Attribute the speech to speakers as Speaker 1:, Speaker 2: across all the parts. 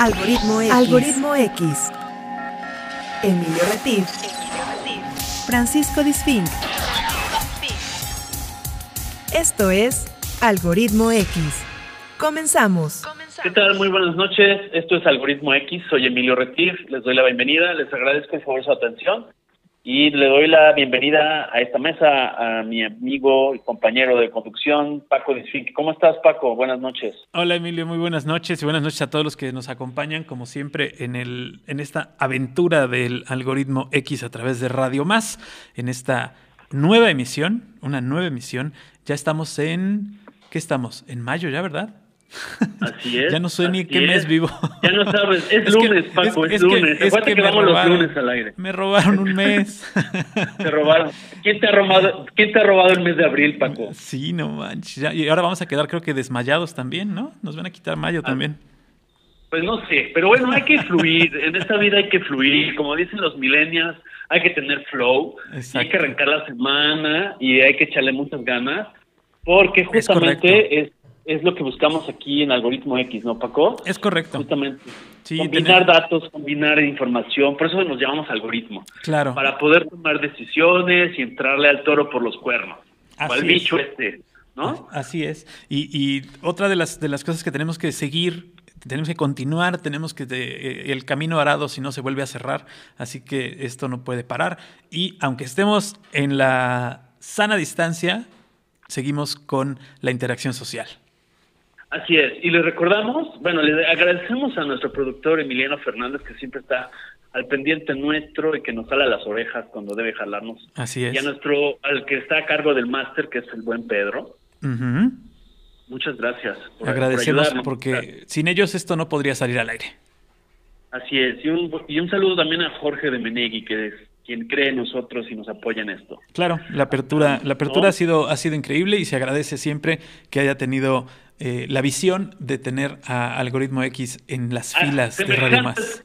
Speaker 1: Algoritmo X. Algoritmo X. Emilio Retif. Francisco Disfink. Esto es Algoritmo X. Comenzamos.
Speaker 2: ¿Qué tal? Muy buenas noches. Esto es Algoritmo X. Soy Emilio Retif. Les doy la bienvenida. Les agradezco por favor su atención. Y le doy la bienvenida a esta mesa a mi amigo y compañero de conducción, Paco Disfink. ¿Cómo estás, Paco? Buenas noches.
Speaker 3: Hola, Emilio. Muy buenas noches y buenas noches a todos los que nos acompañan, como siempre, en, el, en esta aventura del algoritmo X a través de Radio Más, en esta nueva emisión, una nueva emisión. Ya estamos en... ¿Qué estamos? En mayo ya, ¿verdad?
Speaker 2: Así es.
Speaker 3: ya no sé ni qué mes vivo.
Speaker 2: Ya no sabes, es, lunes, Paco, es, lunes. Es que, vamos los lunes al aire.
Speaker 3: Me robaron un mes.
Speaker 2: te robaron. ¿Quién te, ha robado, ¿Quién te ha robado el mes de abril, Paco?
Speaker 3: Sí, no manches. y ahora vamos a quedar, creo que desmayados también, ¿no? Nos van a quitar mayo ah, también.
Speaker 2: Pues no sé, pero bueno, hay que fluir. en esta vida hay que fluir. Como dicen los millennials, hay que tener flow. Hay que arrancar la semana y hay que echarle muchas ganas. Porque justamente es es lo que buscamos aquí en Algoritmo X, ¿no, Paco?
Speaker 3: Es correcto.
Speaker 2: Justamente. combinar datos, combinar información, por eso nos llamamos algoritmo.
Speaker 3: Claro.
Speaker 2: Para poder tomar decisiones y entrarle al toro por los cuernos. Así o al bicho este, ¿no?
Speaker 3: Así es. Y, otra de las, de las cosas que tenemos que seguir tenemos que continuar, tenemos que eh, el camino arado si no se vuelve a cerrar, así que esto no puede parar y aunque estemos en la sana distancia, seguimos con la interacción social.
Speaker 2: Así es, y le recordamos, bueno, le agradecemos a nuestro productor Emiliano Fernández que siempre está al pendiente nuestro y que nos jala las orejas cuando debe jalarnos.
Speaker 3: Así es.
Speaker 2: Y a nuestro, al que está a cargo del máster, que es el buen Pedro. Muchas gracias.
Speaker 3: Por, Agradecemos porque sin ellos esto no podría salir al aire.
Speaker 2: Así es, y un, y un saludo también a Jorge de Menegui, que es quien cree en nosotros y nos apoya en esto.
Speaker 3: Claro, la apertura, la apertura ha sido, ha sido increíble y se agradece siempre que haya tenido eh, la visión de tener a Algoritmo X en las ah, filas de Radio Más.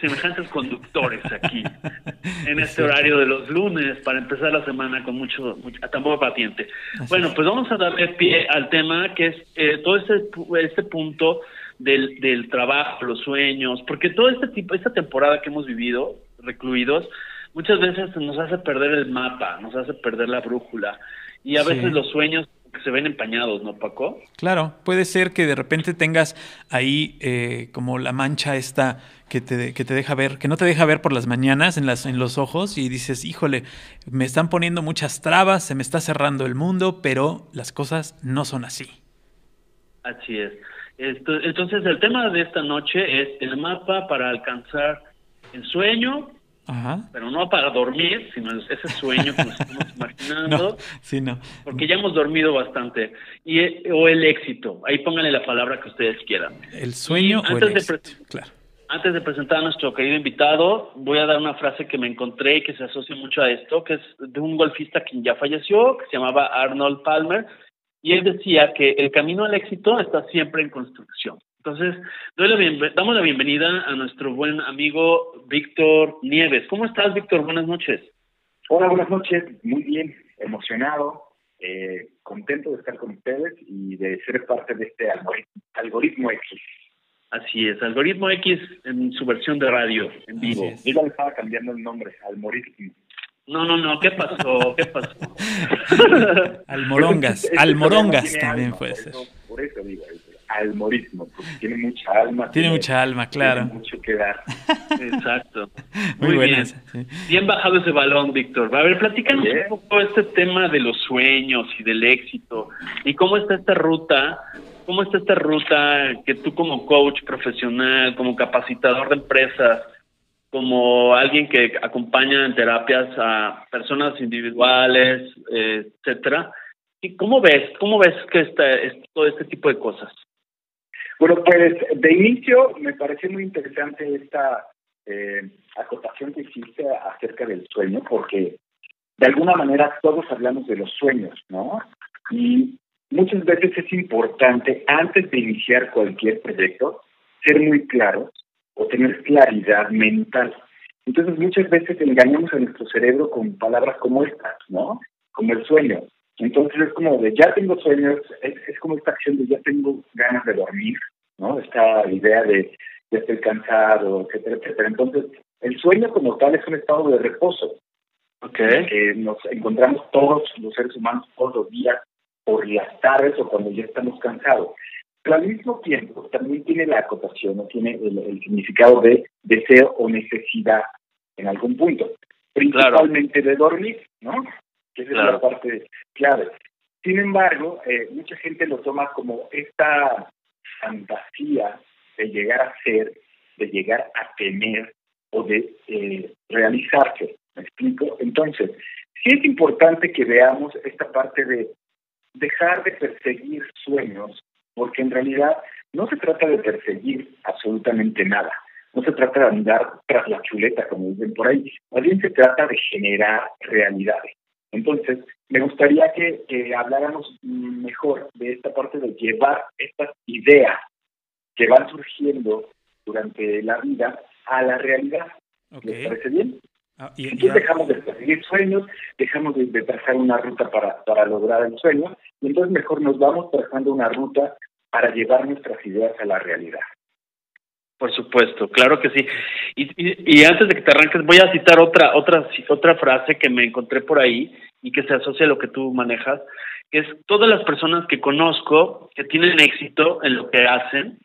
Speaker 2: semejantes conductores aquí, en este horario de los lunes, para empezar la semana con mucho, mucho tambor patiente. bueno, pues vamos a darle pie al tema que es eh, todo este, este punto del, del trabajo, los sueños, porque todo este tipo, esta temporada que hemos vivido, recluidos, muchas veces nos hace perder el mapa, nos hace perder la brújula y a veces los sueños se ven empañados, ¿no, Paco?
Speaker 3: Claro, puede ser que de repente tengas ahí eh, como la mancha esta que te, que te deja ver, que no te deja ver por las mañanas en, las, en los ojos y dices, híjole, me están poniendo muchas trabas, se me está cerrando el mundo, pero las cosas no son así.
Speaker 2: Así es. entonces, el tema de esta noche es el mapa para alcanzar el sueño pero no para dormir, sino ese sueño que nos estamos imaginando.
Speaker 3: sí, no.
Speaker 2: Porque ya hemos dormido bastante. Y, o el éxito. Ahí pónganle la palabra que ustedes quieran.
Speaker 3: El sueño o el éxito. claro.
Speaker 2: Antes de presentar a nuestro querido invitado, voy a dar una frase que me encontré y que se asocia mucho a esto, que es de un golfista quien ya falleció, que se llamaba Arnold Palmer, y él decía que el camino al éxito está siempre en construcción. Entonces, damos la bienvenida a nuestro buen amigo Víctor Nieves. ¿Cómo estás, Víctor? Buenas noches.
Speaker 4: Hola, buenas noches. Muy bien, emocionado, eh, contento de estar con ustedes y de ser parte de este algoritmo, X.
Speaker 2: Así es, Algoritmo X en su versión de radio, en vivo.
Speaker 4: Yo le estaba cambiando el nombre, Algoritmo.
Speaker 2: No, no, no, ¿qué pasó? ¿Qué pasó?
Speaker 3: Almorongas, Almorongas también puede ser.
Speaker 4: Por eso digo eso almorismo, porque tiene mucha alma.
Speaker 3: Tiene, mucha alma, claro.
Speaker 4: Tiene mucho que dar.
Speaker 2: Exacto. Muy, bien. Bien bajado ese balón, Víctor. A ver, platícanos un poco este tema de los sueños y del éxito. ¿Y cómo está esta ruta? ¿Cómo está esta ruta que tú como coach profesional, como capacitador de empresas, como alguien que acompaña en terapias a personas individuales, eh, etcétera, ¿Cómo ves, cómo ves que está todo este tipo de cosas?
Speaker 4: Bueno, pues de inicio me pareció muy interesante esta eh, acotación que hiciste acerca del sueño, porque de alguna manera todos hablamos de los sueños, ¿no? Y muchas veces es importante, antes de iniciar cualquier proyecto, ser muy claros o tener claridad mental. Entonces muchas veces engañamos a nuestro cerebro con palabras como estas, ¿no? Como el sueño. Entonces es como de ya tengo sueños, es, como esta acción de ya tengo ganas de dormir, ¿no? Esta idea de ya estoy cansado, etcétera, etcétera. Entonces, el sueño como tal es un estado de reposo.
Speaker 2: Okay.
Speaker 4: Que nos encontramos todos los seres humanos todos los días, por las tardes o cuando ya estamos cansados. Pero al mismo tiempo también tiene la acotación, no tiene el, significado de deseo o necesidad en algún punto. Principalmente de dormir, ¿no? Que esa es la parte clave. Sin embargo, eh, mucha gente lo toma como esta fantasía de llegar a ser, de llegar a tener o de eh, realizarse. ¿Me explico? Entonces, sí es importante que veamos esta parte de dejar de perseguir sueños, porque en realidad no se trata de perseguir absolutamente nada. No se trata de andar tras la chuleta, como dicen por ahí. Más bien se trata de generar realidades. Entonces, me gustaría que, habláramos mejor de esta parte de llevar estas ideas que van surgiendo durante la vida a la realidad. ¿Les parece bien? Ah, y, entonces dejamos de perseguir sueños, dejamos de, de, trazar una ruta para, para lograr el sueño, y entonces mejor nos vamos trazando una ruta para llevar nuestras ideas a la realidad.
Speaker 2: Por supuesto, claro que sí. Y, y, antes de que te arranques, voy a citar otra, otra, otra frase que me encontré por ahí y que se asocia a lo que tú manejas, que es todas las personas que conozco que tienen éxito en lo que hacen,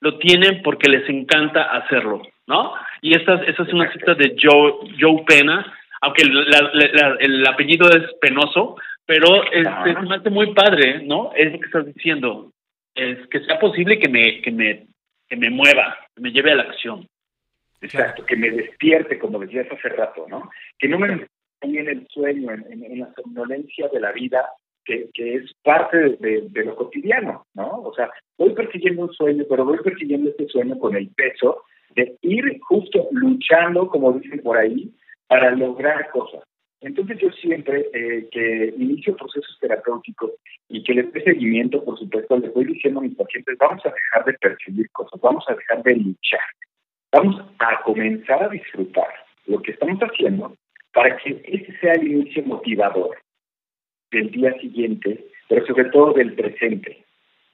Speaker 2: lo tienen porque les encanta hacerlo, ¿no? Y esta, esta es una cita de Joe, Joe Pena, aunque el apellido es penoso, pero este, me hace muy padre, ¿no? Es lo que estás diciendo. Es que sea posible que me, que me, que me mueva, que me lleve a la acción.
Speaker 4: Exacto, que me despierte, como decías hace rato, ¿no? Que no me en el sueño, en, la somnolencia de la vida, que, es parte de, de, lo cotidiano, ¿no? O sea, voy persiguiendo un sueño, pero voy persiguiendo este sueño con el peso de ir justo luchando, como dicen por ahí, para lograr cosas. Entonces yo siempre eh, que inicio procesos terapéuticos y que les dé seguimiento, por supuesto, les voy diciendo a mis pacientes, vamos a dejar de perseguir cosas, vamos a dejar de luchar, vamos a comenzar a disfrutar lo que estamos haciendo para que ese sea el inicio motivador del día siguiente, pero sobre todo del presente.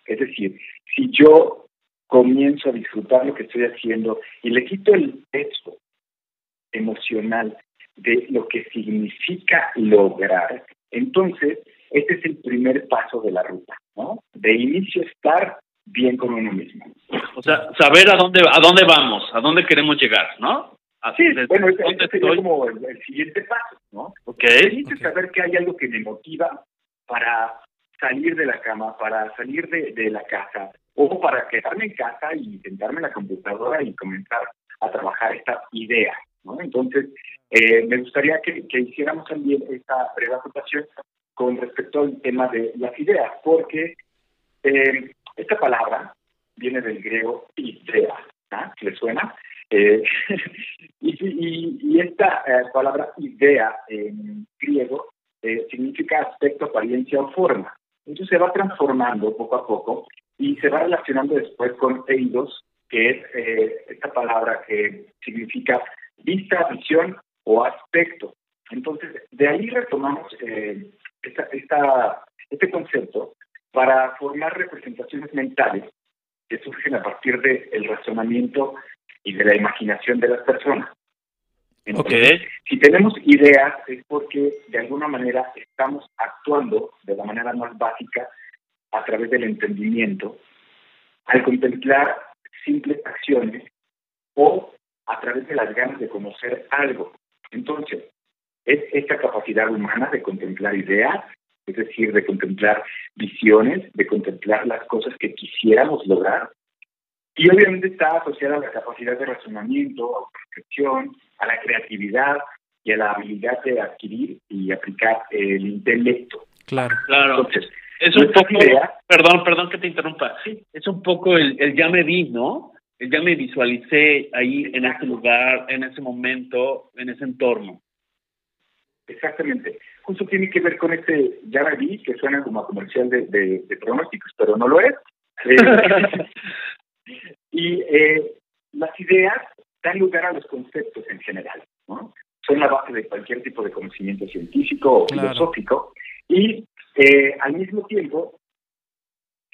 Speaker 4: Es decir, si yo comienzo a disfrutar lo que estoy haciendo y le quito el peso emocional de lo que significa lograr, entonces este es el primer paso de la ruta, ¿no? De inicio estar bien con uno mismo.
Speaker 2: O sea, saber a dónde a dónde vamos, a dónde queremos llegar, ¿no?
Speaker 4: Así, sí, bueno, este, sería como el, siguiente paso, ¿no?
Speaker 2: Ok.
Speaker 4: Inicio saber que hay algo que me motiva para salir de la cama, para salir de, de la casa, o para quedarme en casa y sentarme en la computadora y comenzar a trabajar esta idea, ¿no? Entonces, eh, me gustaría que, hiciéramos también esta breve acotación con respecto al tema de las ideas, porque eh, esta palabra viene del griego idea, ¿ah? ¿le suena? Eh, y, esta palabra idea en griego significa aspecto, apariencia o forma. Entonces se va transformando poco a poco y se va relacionando después con eidos, que es esta palabra que significa vista, visión o aspecto. Entonces, de ahí retomamos eh, esta, este concepto para formar representaciones mentales que surgen a partir del razonamiento y de la imaginación de las personas.
Speaker 2: Entonces,
Speaker 4: Si tenemos ideas es porque de alguna manera estamos actuando de la manera más básica a través del entendimiento, al contemplar simples acciones o a través de las ganas de conocer algo. Entonces, es esta capacidad humana de contemplar ideas, es decir, de contemplar visiones, de contemplar las cosas que quisiéramos lograr. Y obviamente está asociada a la capacidad de razonamiento, a percepción, a la creatividad y a la habilidad de adquirir y aplicar el intelecto.
Speaker 3: Claro,
Speaker 2: claro. Entonces, es un poco, perdón, perdón que te interrumpa, sí. es un poco el, el ya me vi, ¿no? Ya me visualicé ahí en ese lugar, en ese momento, en ese entorno.
Speaker 4: Exactamente. Justo tiene que ver con este ya me vi, que suena como a comercial de, de, pronósticos, pero no lo es. Eh, y eh, las ideas dan lugar a los conceptos en general, ¿no? Son la base de cualquier tipo de conocimiento científico o filosófico y eh, al mismo tiempo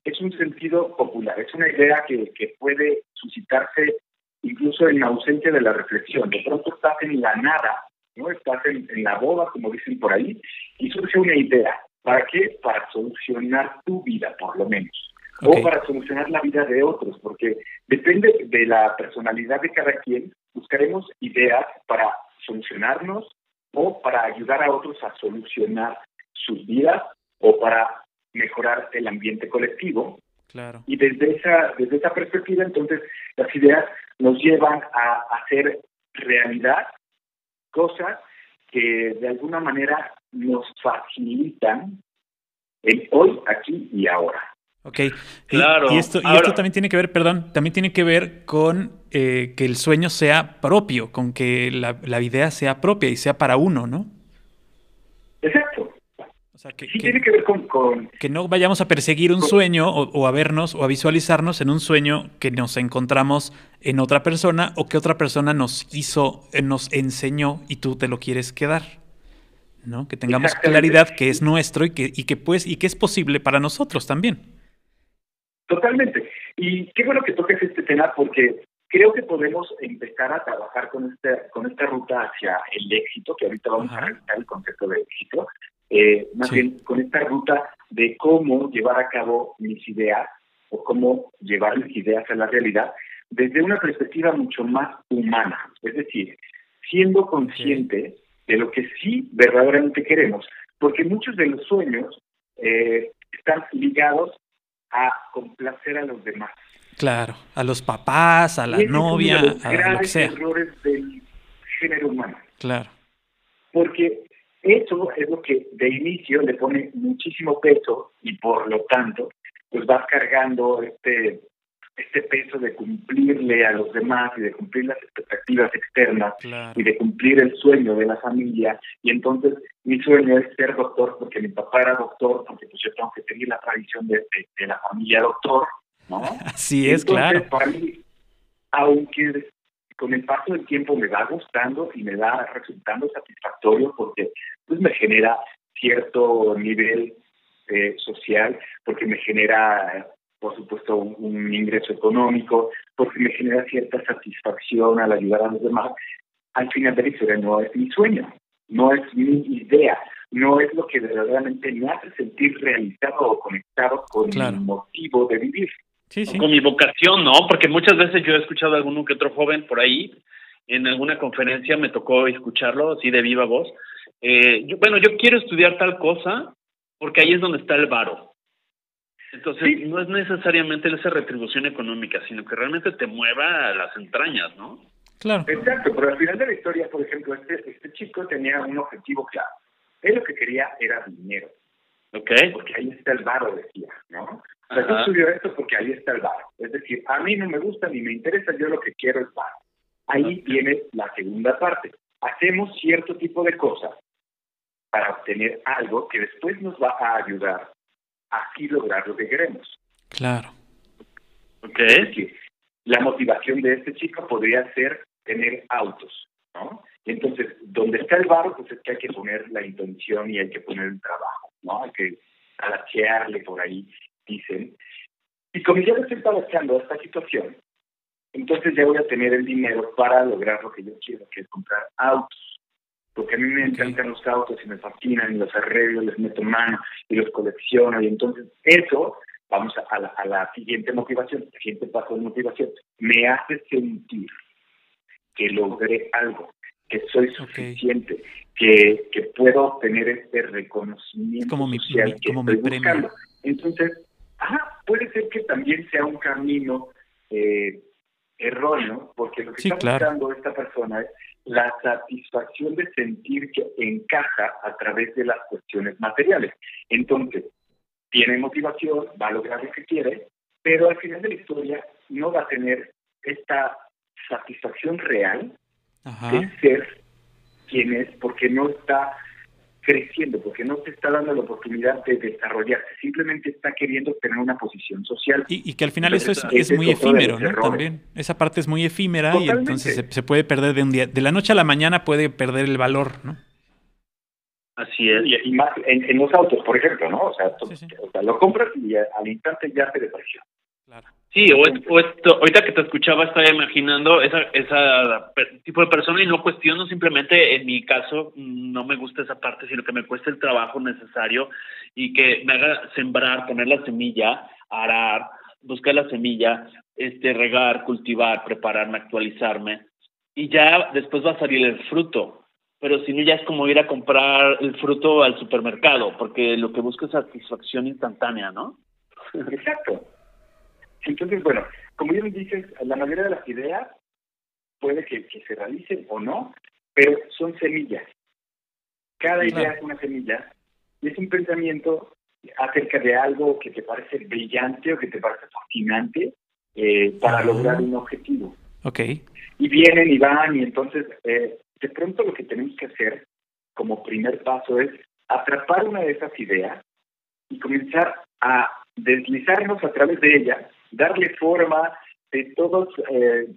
Speaker 4: es un sentido popular, es una idea que, que puede suscitarse incluso en ausencia de la reflexión. De pronto estás en la nada, ¿no? Estás en, la boda, como dicen por ahí, y surge una idea. ¿Para qué? Para solucionar tu vida, por lo menos. O para solucionar la vida de otros, porque depende de la personalidad de cada quien, buscaremos ideas para solucionarnos o para ayudar a otros a solucionar sus vidas o para mejorar el ambiente colectivo.
Speaker 3: Claro.
Speaker 4: Y desde esa, desde esa perspectiva, entonces, las ideas nos llevan a hacer realidad cosas que de alguna manera nos facilitan el hoy, aquí y ahora.
Speaker 3: Ok, claro. Y, esto, y esto también tiene que ver, perdón, también tiene que ver con eh, que el sueño sea propio, con que la, la idea sea propia y sea para uno, ¿no?
Speaker 4: Exacto. O sea, que, sí tiene que ver con,
Speaker 3: Que no vayamos a perseguir un sueño o, a vernos o a visualizarnos en un sueño que nos encontramos en otra persona o que otra persona nos hizo, eh, nos enseñó y tú te lo quieres quedar. ¿no? Que tengamos claridad que es nuestro y que, y que pues, y que es posible para nosotros también.
Speaker 4: Totalmente. Y qué bueno que toques este tema porque creo que podemos empezar a trabajar con esta, con esta ruta hacia el éxito, que ahorita vamos a revisar el concepto de éxito, eh, más bien con esta ruta de cómo llevar a cabo mis ideas o cómo llevar mis ideas a la realidad desde una perspectiva mucho más humana, es decir, siendo consciente de lo que sí verdaderamente queremos, porque muchos de los sueños eh, están ligados a complacer a los demás.
Speaker 3: Claro, a los papás, a la novia, a lo que sea.
Speaker 4: errores del género humano.
Speaker 3: Claro.
Speaker 4: Porque eso es lo que de inicio le pone muchísimo peso y por lo tanto pues vas cargando este este peso de cumplirle a los demás y de cumplir las expectativas externas y de cumplir el sueño de la familia. Y entonces mi sueño es ser doctor porque mi papá era doctor, porque pues yo tengo que seguir la tradición de, de, la familia doctor, ¿no?
Speaker 3: Así es, claro.
Speaker 4: Para mí, aunque con el paso del tiempo me va gustando y me va resultando satisfactorio porque pues me genera cierto nivel eh, social, porque me genera, por supuesto, un, ingreso económico, porque me genera cierta satisfacción al ayudar a los demás. Al final de la historia no es mi sueño, no es mi idea, no es lo que verdaderamente me hace sentir realizado o conectado con el motivo de vivir.
Speaker 2: Con mi vocación, ¿no? Porque muchas veces yo he escuchado a alguno que otro joven por ahí, en alguna conferencia me tocó escucharlo así de viva voz. Eh, yo, bueno, yo quiero estudiar tal cosa porque ahí es donde está el varo. Entonces, no es necesariamente esa retribución económica, sino que realmente te mueva a las entrañas, ¿no?
Speaker 3: Claro.
Speaker 4: Exacto, pero al final de la historia, por ejemplo, este, este chico tenía un objetivo claro. Él lo que quería era dinero.
Speaker 2: Ok.
Speaker 4: Porque ahí está el varo, decía, ¿no? O sea, yo estudio esto porque ahí está el bar. Es decir, a mí no me gusta ni me interesa, yo lo que quiero es bar. Ahí viene la segunda parte. Hacemos cierto tipo de cosas para obtener algo que después nos va a ayudar a así lograr lo que queremos.
Speaker 3: Claro.
Speaker 2: Ok.
Speaker 4: la motivación de este chico podría ser tener autos, ¿no? Entonces, donde está el bar, pues es que hay que poner la intención y hay que poner el trabajo, ¿no? Hay que alachearle por ahí dicen, y como ya me estoy a esta situación, entonces ya voy a tener el dinero para lograr lo que yo quiero, que es comprar autos. Porque a mí me encantan los autos y me fascinan y los arreglo, les meto mano y los colecciono. Y entonces eso, vamos a, la, a la siguiente motivación, el siguiente paso de motivación, me hace sentir que logré algo, que soy suficiente, que, que puedo obtener este reconocimiento
Speaker 3: como mi,
Speaker 4: social
Speaker 3: como mi premio.
Speaker 4: Entonces, Ajá, puede ser que también sea un camino eh, erróneo, porque lo que está buscando esta persona es la satisfacción de sentir que encaja a través de las cuestiones materiales. Entonces, tiene motivación, va a lograr lo que quiere, pero al final de la historia no va a tener esta satisfacción real de ser quien es, porque no está creciendo, porque no te está dando la oportunidad de desarrollarse, simplemente está queriendo tener una posición social.
Speaker 3: Y, que al final eso es, muy efímero, ¿no? También, esa parte es muy efímera y entonces se, puede perder de un día, de la noche a la mañana puede perder el valor, ¿no?
Speaker 2: Así es.
Speaker 4: Y, más en, los autos, por ejemplo, ¿no? O sea, lo compras y al instante ya te depreció.
Speaker 2: Sí, o, esto, ahorita que te escuchaba estaba imaginando esa, esa tipo de persona y no cuestiono simplemente en mi caso no me gusta esa parte, sino que me cuesta el trabajo necesario y que me haga sembrar, poner la semilla, arar, buscar la semilla, este regar, cultivar, prepararme, actualizarme y ya después va a salir el fruto. Pero si no ya es como ir a comprar el fruto al supermercado, porque lo que busco es satisfacción instantánea, ¿no?
Speaker 4: Exacto. Entonces, bueno, como bien dices, la mayoría de las ideas puede que, se realicen o no, pero son semillas. Cada idea es una semilla y es un pensamiento acerca de algo que te parece brillante o que te parece fascinante eh, para lograr un objetivo.
Speaker 3: Ok.
Speaker 4: Y vienen y van y entonces eh, de pronto lo que tenemos que hacer como primer paso es atrapar una de esas ideas y comenzar a deslizarnos a través de ella darle forma de todos, eh,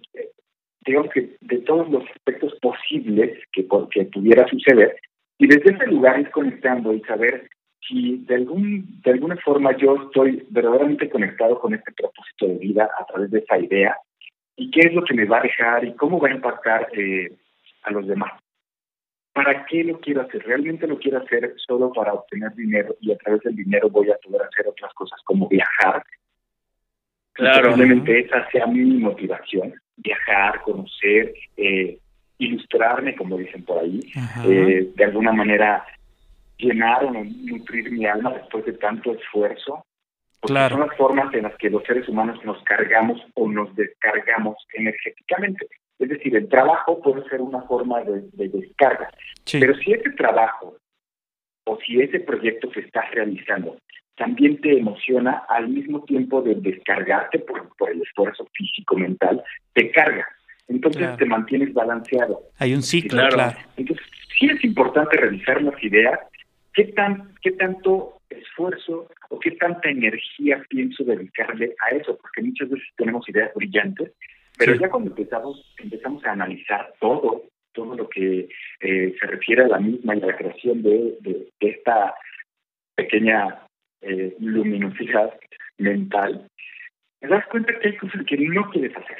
Speaker 4: digamos que de todos los aspectos posibles que, que pudiera suceder, y desde ese lugar ir conectando y saber si de, algún, de alguna forma yo estoy verdaderamente conectado con este propósito de vida a través de esa idea, y qué es lo que me va a dejar y cómo va a impactar eh, a los demás. ¿Para qué lo quiero hacer? ¿Realmente lo quiero hacer solo para obtener dinero y a través del dinero voy a poder hacer otras cosas como viajar Claro. Probablemente esa sea mi motivación, viajar, conocer, eh, ilustrarme, como dicen por ahí, eh, de alguna manera llenar o nutrir mi alma después de tanto esfuerzo. Son las formas en las que los seres humanos nos cargamos o nos descargamos energéticamente. Es decir, el trabajo puede ser una forma de, descarga. Pero si ese trabajo o si ese proyecto se está realizando también te emociona al mismo tiempo de descargarte por, el esfuerzo físico, mental, te carga. Entonces te mantienes balanceado.
Speaker 3: Hay un ciclo, claro.
Speaker 4: Entonces, sí es importante revisar las ideas, qué, tan, qué tanto esfuerzo o qué tanta energía pienso dedicarle a eso, porque muchas veces tenemos ideas brillantes, pero ya cuando empezamos, empezamos a analizar todo, todo lo que eh, se refiere a la misma y a la creación de, de esta pequeña eh, luminosidad mental, te das cuenta que hay cosas que no quieres hacer.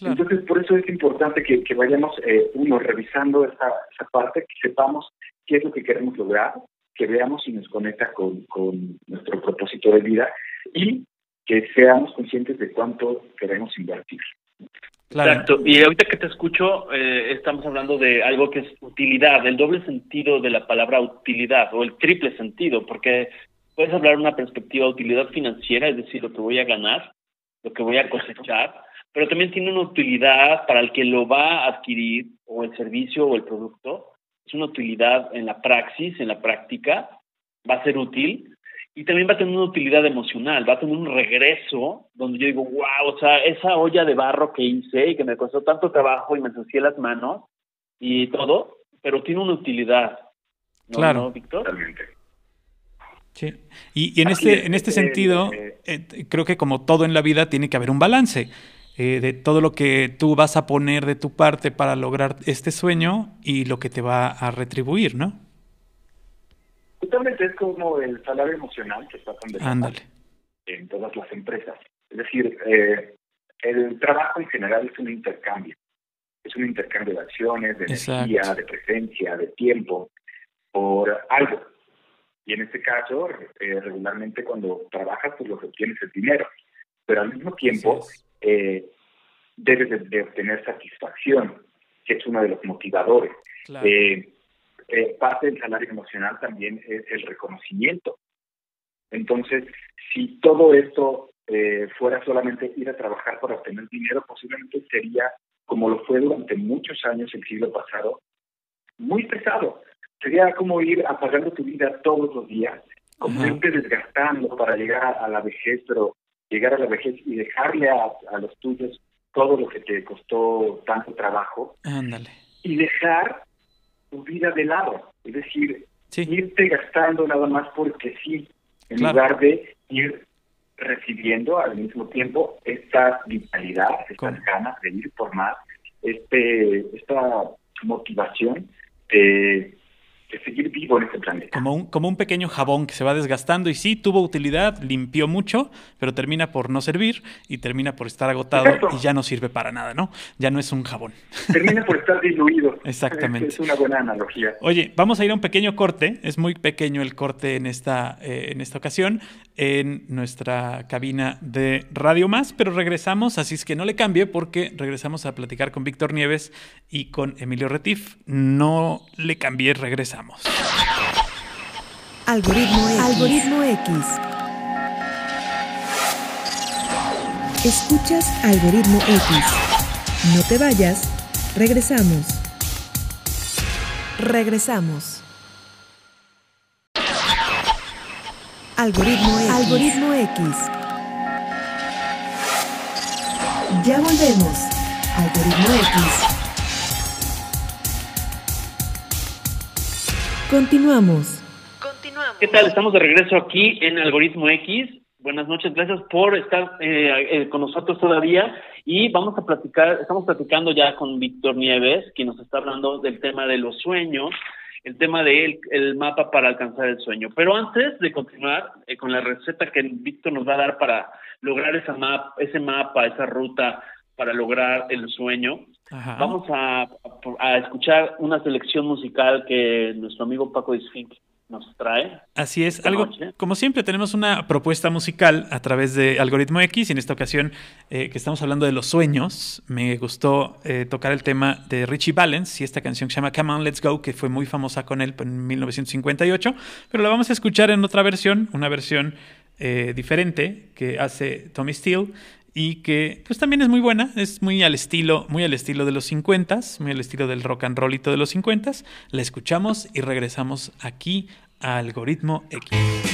Speaker 4: Entonces, por eso es importante que, vayamos, eh, uno, revisando esa, esa parte, que sepamos qué es lo que queremos lograr, que veamos si nos conecta con, con nuestro propósito de vida y que seamos conscientes de cuánto queremos invertir.
Speaker 2: Exacto. Y ahorita que te escucho, eh, estamos hablando de algo que es utilidad, el doble sentido de la palabra utilidad o el triple sentido, porque puedes hablar de una perspectiva de utilidad financiera, es decir, lo que voy a ganar, lo que voy a cosechar, pero también tiene una utilidad para el que lo va a adquirir, o el servicio o el producto, es una utilidad en la praxis, en la práctica, va a ser útil, y también va a tener una utilidad emocional, va a tener un regreso donde yo digo, wow, o sea, esa olla de barro que hice y que me costó tanto trabajo y me ensucié las manos y todo, pero tiene una utilidad.
Speaker 3: claro.
Speaker 2: Víctor?
Speaker 3: Sí. Y, en este, en este sentido, eh, creo que como todo en la vida tiene que haber un balance eh, de todo lo que tú vas a poner de tu parte para lograr este sueño y lo que te va a retribuir, ¿no?
Speaker 4: Justamente es como el salario emocional que está
Speaker 3: tan
Speaker 4: en todas las empresas. Es decir, eh, el trabajo en general es un intercambio. Es un intercambio de acciones, de energía, de presencia, de tiempo, por algo y en este caso, eh, regularmente cuando trabajas, pues lo que obtienes es dinero. Pero al mismo tiempo, eh, debes de, obtener satisfacción, que es uno de los motivadores. Eh, eh, parte del salario emocional también es el reconocimiento. Entonces, si todo esto fuera solamente ir a trabajar para obtener dinero, posiblemente sería, como lo fue durante muchos años el siglo pasado, muy pesado sería como ir apagando tu vida todos los días, como irte desgastando para llegar a, la vejez, pero llegar a la vejez y dejarle a, los tuyos todo lo que te costó tanto trabajo.
Speaker 3: Ándale.
Speaker 4: Y dejar tu vida de lado, es decir, irte gastando nada más porque sí, en lugar de ir recibiendo al mismo tiempo esta vitalidad, estas ganas de ir por más, este esta motivación de seguir vivo en este planeta.
Speaker 3: Como un, como un pequeño jabón que se va desgastando y sí tuvo utilidad, limpió mucho, pero termina por no servir y termina por estar agotado y ya no sirve para nada, ¿no? Ya no es un jabón.
Speaker 4: Termina por estar diluido.
Speaker 3: Exactamente.
Speaker 4: Es una buena analogía.
Speaker 3: Oye, vamos a ir a un pequeño corte. Es muy pequeño el corte en esta, eh, en esta ocasión en nuestra cabina de Radio Más, pero regresamos, así es que no le cambie porque regresamos a platicar con Víctor Nieves y con Emilio Retif. No le cambie, regresamos.
Speaker 1: Algoritmo X. Algoritmo X. Escuchas Algoritmo X. No te vayas. Regresamos. Regresamos. Algoritmo X. Algoritmo X. Ya volvemos. Algoritmo X. Continuamos.
Speaker 2: ¿Qué tal? Estamos de regreso aquí en Algoritmo X. Buenas noches, gracias por estar eh, eh, con nosotros todavía y vamos a platicar, estamos platicando ya con Víctor Nieves, quien nos está hablando del tema de los sueños, el tema del el mapa para alcanzar el sueño. Pero antes de continuar eh, con la receta que Víctor nos va a dar para lograr esa map, ese mapa, esa ruta para lograr el sueño, vamos a, a, escuchar una selección musical que nuestro amigo Paco Disfink nos trae.
Speaker 3: Así es, algo como siempre tenemos una propuesta musical a través de Algoritmo X y en esta ocasión eh, que estamos hablando de los sueños, me gustó eh, tocar el tema de Richie Valens y esta canción que se llama Come On Let's Go que fue muy famosa con él en 1958, pero la vamos a escuchar en otra versión, una versión eh, diferente que hace Tommy Steele y que pues también es muy buena, es muy al estilo, muy al estilo de los 50 muy al estilo del rock and de los 50 La escuchamos y regresamos aquí a Algoritmo X.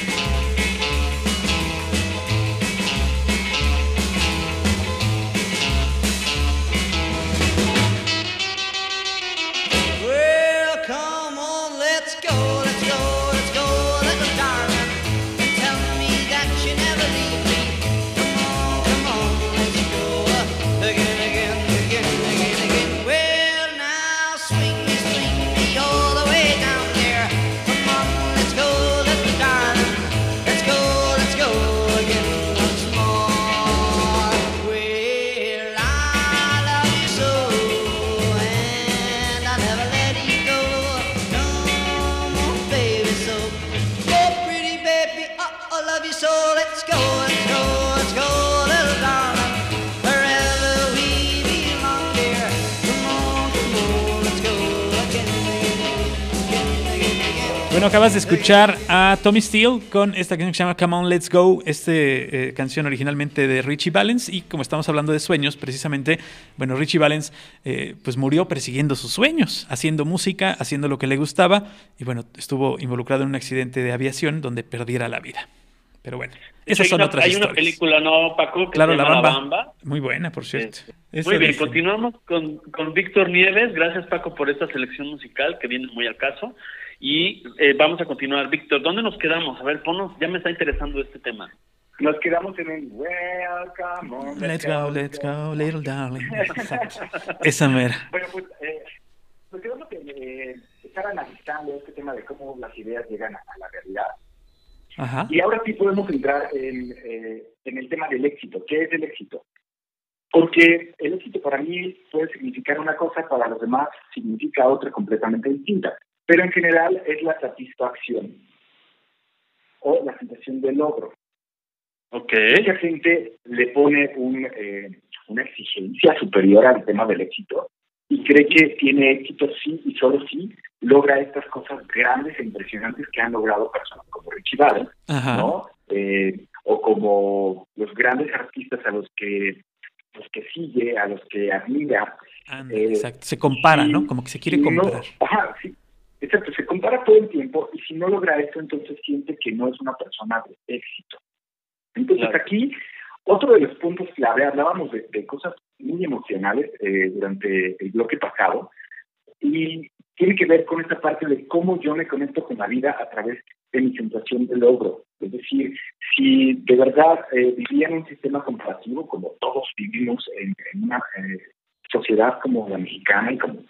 Speaker 3: acabas de escuchar a Tommy Steele con esta canción que se llama Come On Let's Go, esta eh, canción originalmente de Richie Valens y como estamos hablando de sueños, precisamente, bueno, Richie Valens eh, pues murió persiguiendo sus sueños, haciendo música, haciendo lo que le gustaba y bueno, estuvo involucrado en un accidente de aviación donde perdiera la vida. Pero bueno, esas son otras
Speaker 2: historias. Hay una película, ¿no, Paco?
Speaker 3: claro, la Bamba. Muy buena, por cierto.
Speaker 2: Muy bien, continuamos con, con Víctor Nieves. Gracias, Paco, por esta selección musical que viene muy al caso. Y eh, vamos a continuar. Víctor, ¿dónde nos quedamos? A ver, ponos, ya me está interesando este tema.
Speaker 4: Nos quedamos en el Welcome
Speaker 3: Let's, go, let's go, little darling. Esa mera.
Speaker 4: Bueno, pues eh, nos quedamos en eh, estar analizando este tema de cómo las ideas llegan a, la realidad. Ajá. Y ahora sí podemos entrar en, eh, en el tema del éxito. ¿Qué es el éxito? Porque el éxito para mí puede significar una cosa, para los demás significa otra completamente distinta. Pero en general es la satisfacción o la sensación de logro.
Speaker 2: Okay.
Speaker 4: Mucha gente le pone un, eh, una exigencia superior al tema del éxito y cree que tiene éxito sí y solo sí logra estas cosas grandes e impresionantes que han logrado personas como Richie Valens, ¿no? Eh, o como los grandes artistas a los que los que sigue, a los que admira.
Speaker 3: Eh, exacto. Se compara, ¿no? Como que se quiere comparar.
Speaker 4: ajá, sí. Exacto, se compara todo el tiempo y si no logra esto, entonces siente que no es una persona de éxito. Entonces aquí, otro de los puntos clave, hablábamos de, cosas muy emocionales eh, durante el bloque pasado y tiene que ver con esta parte de cómo yo me conecto con la vida a través de mi sensación de logro. Es decir, si de verdad eh, vivía en un sistema comparativo, como todos vivimos en, una eh, sociedad como la mexicana y como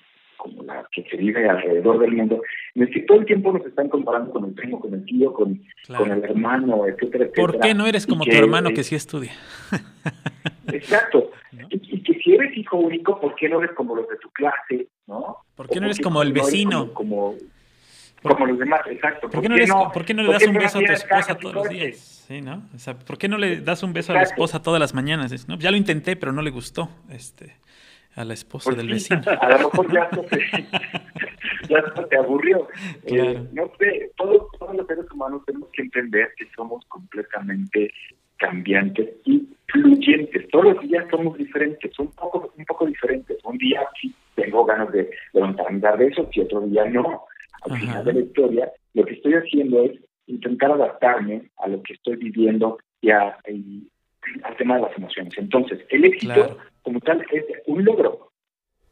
Speaker 4: como la que se vive alrededor del mundo, en el que todo el tiempo nos están comparando con el primo, con el tío, con, con el hermano, etcétera, etcétera.
Speaker 3: ¿Por qué no eres como tu hermano que sí estudia?
Speaker 4: Exacto. Y, que si eres hijo único, ¿por qué no eres como los de tu clase? ¿no?
Speaker 3: ¿Por qué no eres como el vecino?
Speaker 4: como, como, los demás, exacto.
Speaker 3: ¿Por, qué no, le das un beso a tu esposa todos los días? Sí, ¿no? O sea, ¿por qué no le das un beso a la esposa todas las mañanas? ¿no? Ya lo intenté, pero no le gustó. Este a la esposa pues del vecino.
Speaker 4: A lo mejor ya se, ya te aburrió. Eh, no sé, todos, todos los seres humanos tenemos que entender que somos completamente cambiantes y fluyentes. Todos los días somos diferentes, un poco, un poco diferentes. Un día sí tengo ganas de levantarme de eso, y otro día no. Al final de la historia, lo que estoy haciendo es intentar adaptarme a lo que estoy viviendo y, a, al tema de las emociones. Entonces, el éxito como tal es un logro.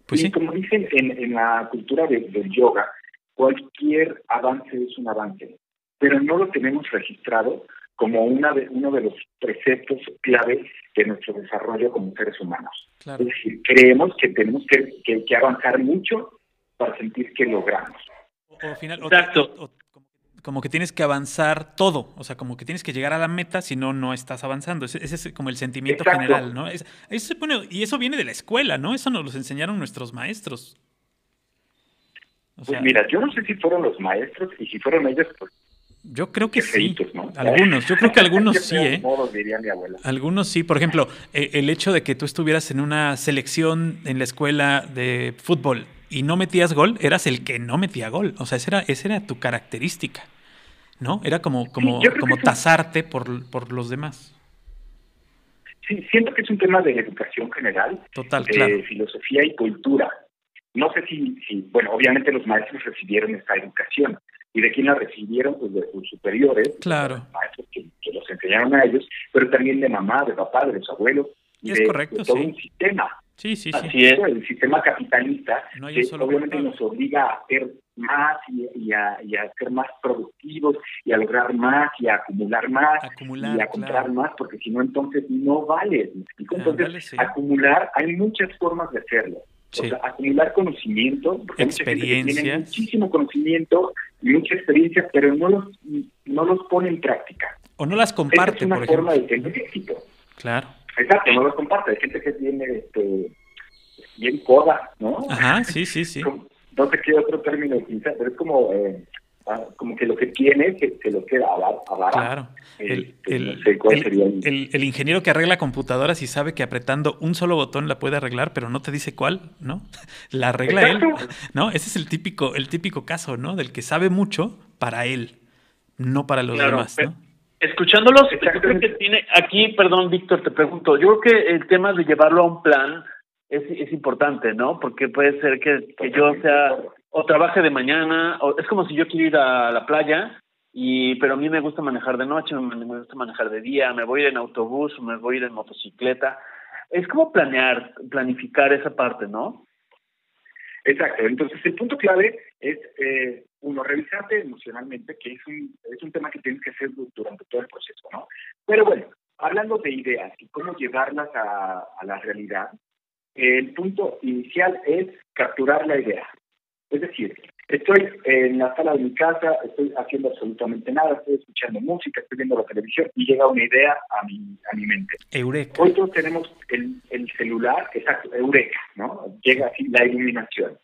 Speaker 4: Pues y como dicen en, la cultura del yoga, cualquier avance es un avance, pero no lo tenemos registrado como una de, uno de los preceptos clave de nuestro desarrollo como seres humanos. Es decir, creemos que tenemos que, que, avanzar mucho para sentir que logramos.
Speaker 3: O, final, Exacto como que tienes que avanzar todo, o sea, como que tienes que llegar a la meta, si no, no estás avanzando. Ese, es como el sentimiento general, ¿no? eso se pone, y eso viene de la escuela, ¿no? Eso nos lo enseñaron nuestros maestros.
Speaker 4: pues mira, yo no sé si fueron los maestros y si fueron ellos, pues.
Speaker 3: Yo creo que sí. Algunos, yo creo que algunos sí, ¿eh? Algunos sí. Por ejemplo, eh, el hecho de que tú estuvieras en una selección en la escuela de fútbol y no metías gol, eras el que no metía gol. O sea, esa era, esa era tu característica. ¿no? Era como, como, como tasarte por, por los demás.
Speaker 4: Sí, siento que es un tema de educación general,
Speaker 3: Total, de
Speaker 4: filosofía y cultura. No sé si, si, bueno, obviamente los maestros recibieron esta educación. ¿Y de quién la recibieron? Pues de sus superiores,
Speaker 3: claro.
Speaker 4: los maestros que, los enseñaron a ellos, pero también de mamá, de papá, de los abuelos.
Speaker 3: Y es correcto,
Speaker 4: todo un sistema.
Speaker 3: Sí, sí,
Speaker 4: Así es. El sistema capitalista que obviamente nos obliga a hacer más y, a, ser más productivos y a lograr más y a acumular más y a comprar más, porque si no, entonces no vale. Entonces, acumular, hay muchas formas de hacerlo. acumular conocimiento, porque
Speaker 3: experiencia.
Speaker 4: muchísimo conocimiento y mucha experiencia, pero no los, no los pone en práctica.
Speaker 3: O no las comparte,
Speaker 4: es una forma de tener éxito.
Speaker 3: Claro.
Speaker 4: Exacto, no los comparte. Hay gente que tiene este, bien coda, ¿no?
Speaker 3: Ajá, sí, sí, sí
Speaker 4: no sé qué otro término utilizar, pero es como, eh, ah, como que lo que tiene se, lo queda a.
Speaker 3: Claro. El, el, el, ingeniero que arregla computadoras y sabe que apretando un solo botón la puede arreglar, pero no te dice cuál, ¿no? La arregla él, ¿no? Ese es el típico, el típico caso, ¿no? Del que sabe mucho para él, no para los demás, ¿no?
Speaker 2: Escuchándolos, yo creo que tiene, aquí, perdón, Víctor, te pregunto, yo creo que el tema de llevarlo a un plan es, es importante, ¿no? Porque puede ser que, que yo sea o trabaje de mañana, o es como si yo quiero ir a la playa, y pero a mí me gusta manejar de noche, me, me gusta manejar de día, me voy a ir en autobús, me voy a ir en motocicleta. Es como planear, planificar esa parte, ¿no?
Speaker 4: Exacto. Entonces, el punto clave es, eh, uno, revisarte emocionalmente, que es un, es un tema que tienes que hacer durante todo el proceso, ¿no? Pero bueno, hablando de ideas y cómo llevarlas a, a la realidad, el punto inicial es capturar la idea. Es decir, estoy en la sala de mi casa, estoy haciendo absolutamente nada, estoy escuchando música, estoy viendo la televisión y llega una idea a mi, a mi mente.
Speaker 3: Eureka.
Speaker 4: Hoy todos tenemos el, el celular, exacto, eureka, ¿no? Llega así la iluminación.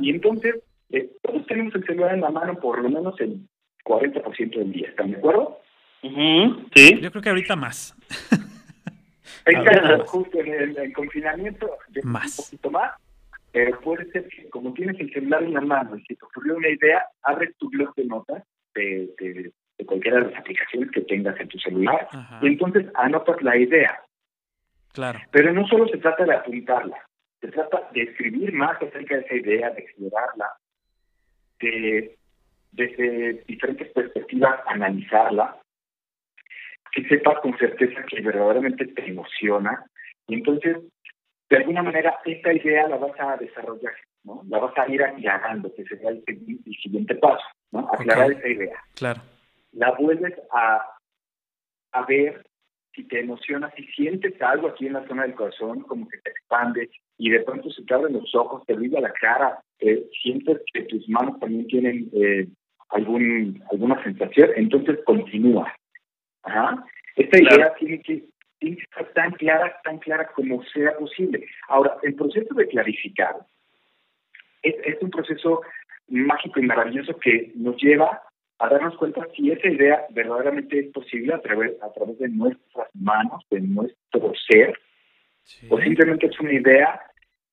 Speaker 4: Y entonces, eh, todos tenemos el celular en la mano por lo menos el 40% del día, ¿están de acuerdo?
Speaker 2: Sí.
Speaker 3: Yo creo que ahorita más.
Speaker 4: Exacto, justo en el, confinamiento, más. un poquito más, pero puede ser que como tienes el celular en la mano y si te ocurrió una idea, abres tu blog de notas de, de, cualquiera de las aplicaciones que tengas en tu celular y entonces anotas la idea.
Speaker 3: Claro.
Speaker 4: Pero no solo se trata de apuntarla, se trata de escribir más acerca de esa idea, de explorarla, de desde diferentes perspectivas analizarla que sepas con certeza que verdaderamente te emociona. Y entonces, de alguna manera, esta idea la vas a desarrollar, ¿no? La vas a ir aclarando, que sería el, siguiente paso, ¿no? Aclarar esa idea.
Speaker 3: Claro.
Speaker 4: La vuelves a, a ver si te emocionas, si sientes algo aquí en la zona del corazón, como que te expande y de pronto se te abren los ojos, te brilla la cara, eh, sientes que tus manos también tienen eh, algún alguna sensación, entonces continúa. Esta idea tiene que, tiene que estar tan clara, tan clara como sea posible. Ahora, el proceso de clarificar es, es un proceso mágico y maravilloso que nos lleva a darnos cuenta si esa idea verdaderamente es posible a través, a través de nuestras manos, de nuestro ser, o simplemente es una idea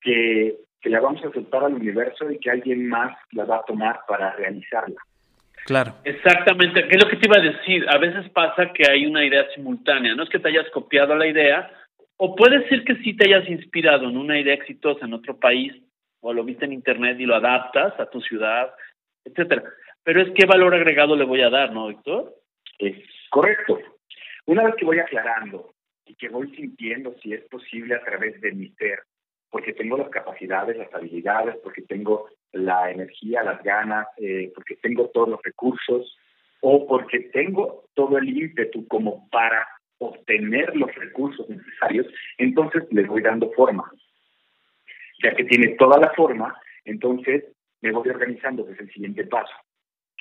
Speaker 4: que, que la vamos a soltar al universo y que alguien más la va a tomar para realizarla.
Speaker 3: Claro.
Speaker 2: Exactamente, ¿qué es lo que te iba a decir? A veces pasa que hay una idea simultánea, no es que te hayas copiado la idea, o puede ser que sí te hayas inspirado en una idea exitosa en otro país, o lo viste en internet y lo adaptas a tu ciudad, etcétera. Pero es qué valor agregado le voy a dar, ¿no, Víctor?
Speaker 4: Es correcto. Una vez que voy aclarando y que voy sintiendo si es posible a través de mi ser, porque tengo las capacidades, las habilidades, porque tengo la energía, las ganas, eh, porque tengo todos los recursos o porque tengo todo el ímpetu como para obtener los recursos necesarios, entonces le voy dando forma. Ya que tiene toda la forma, entonces me voy organizando, que es el siguiente paso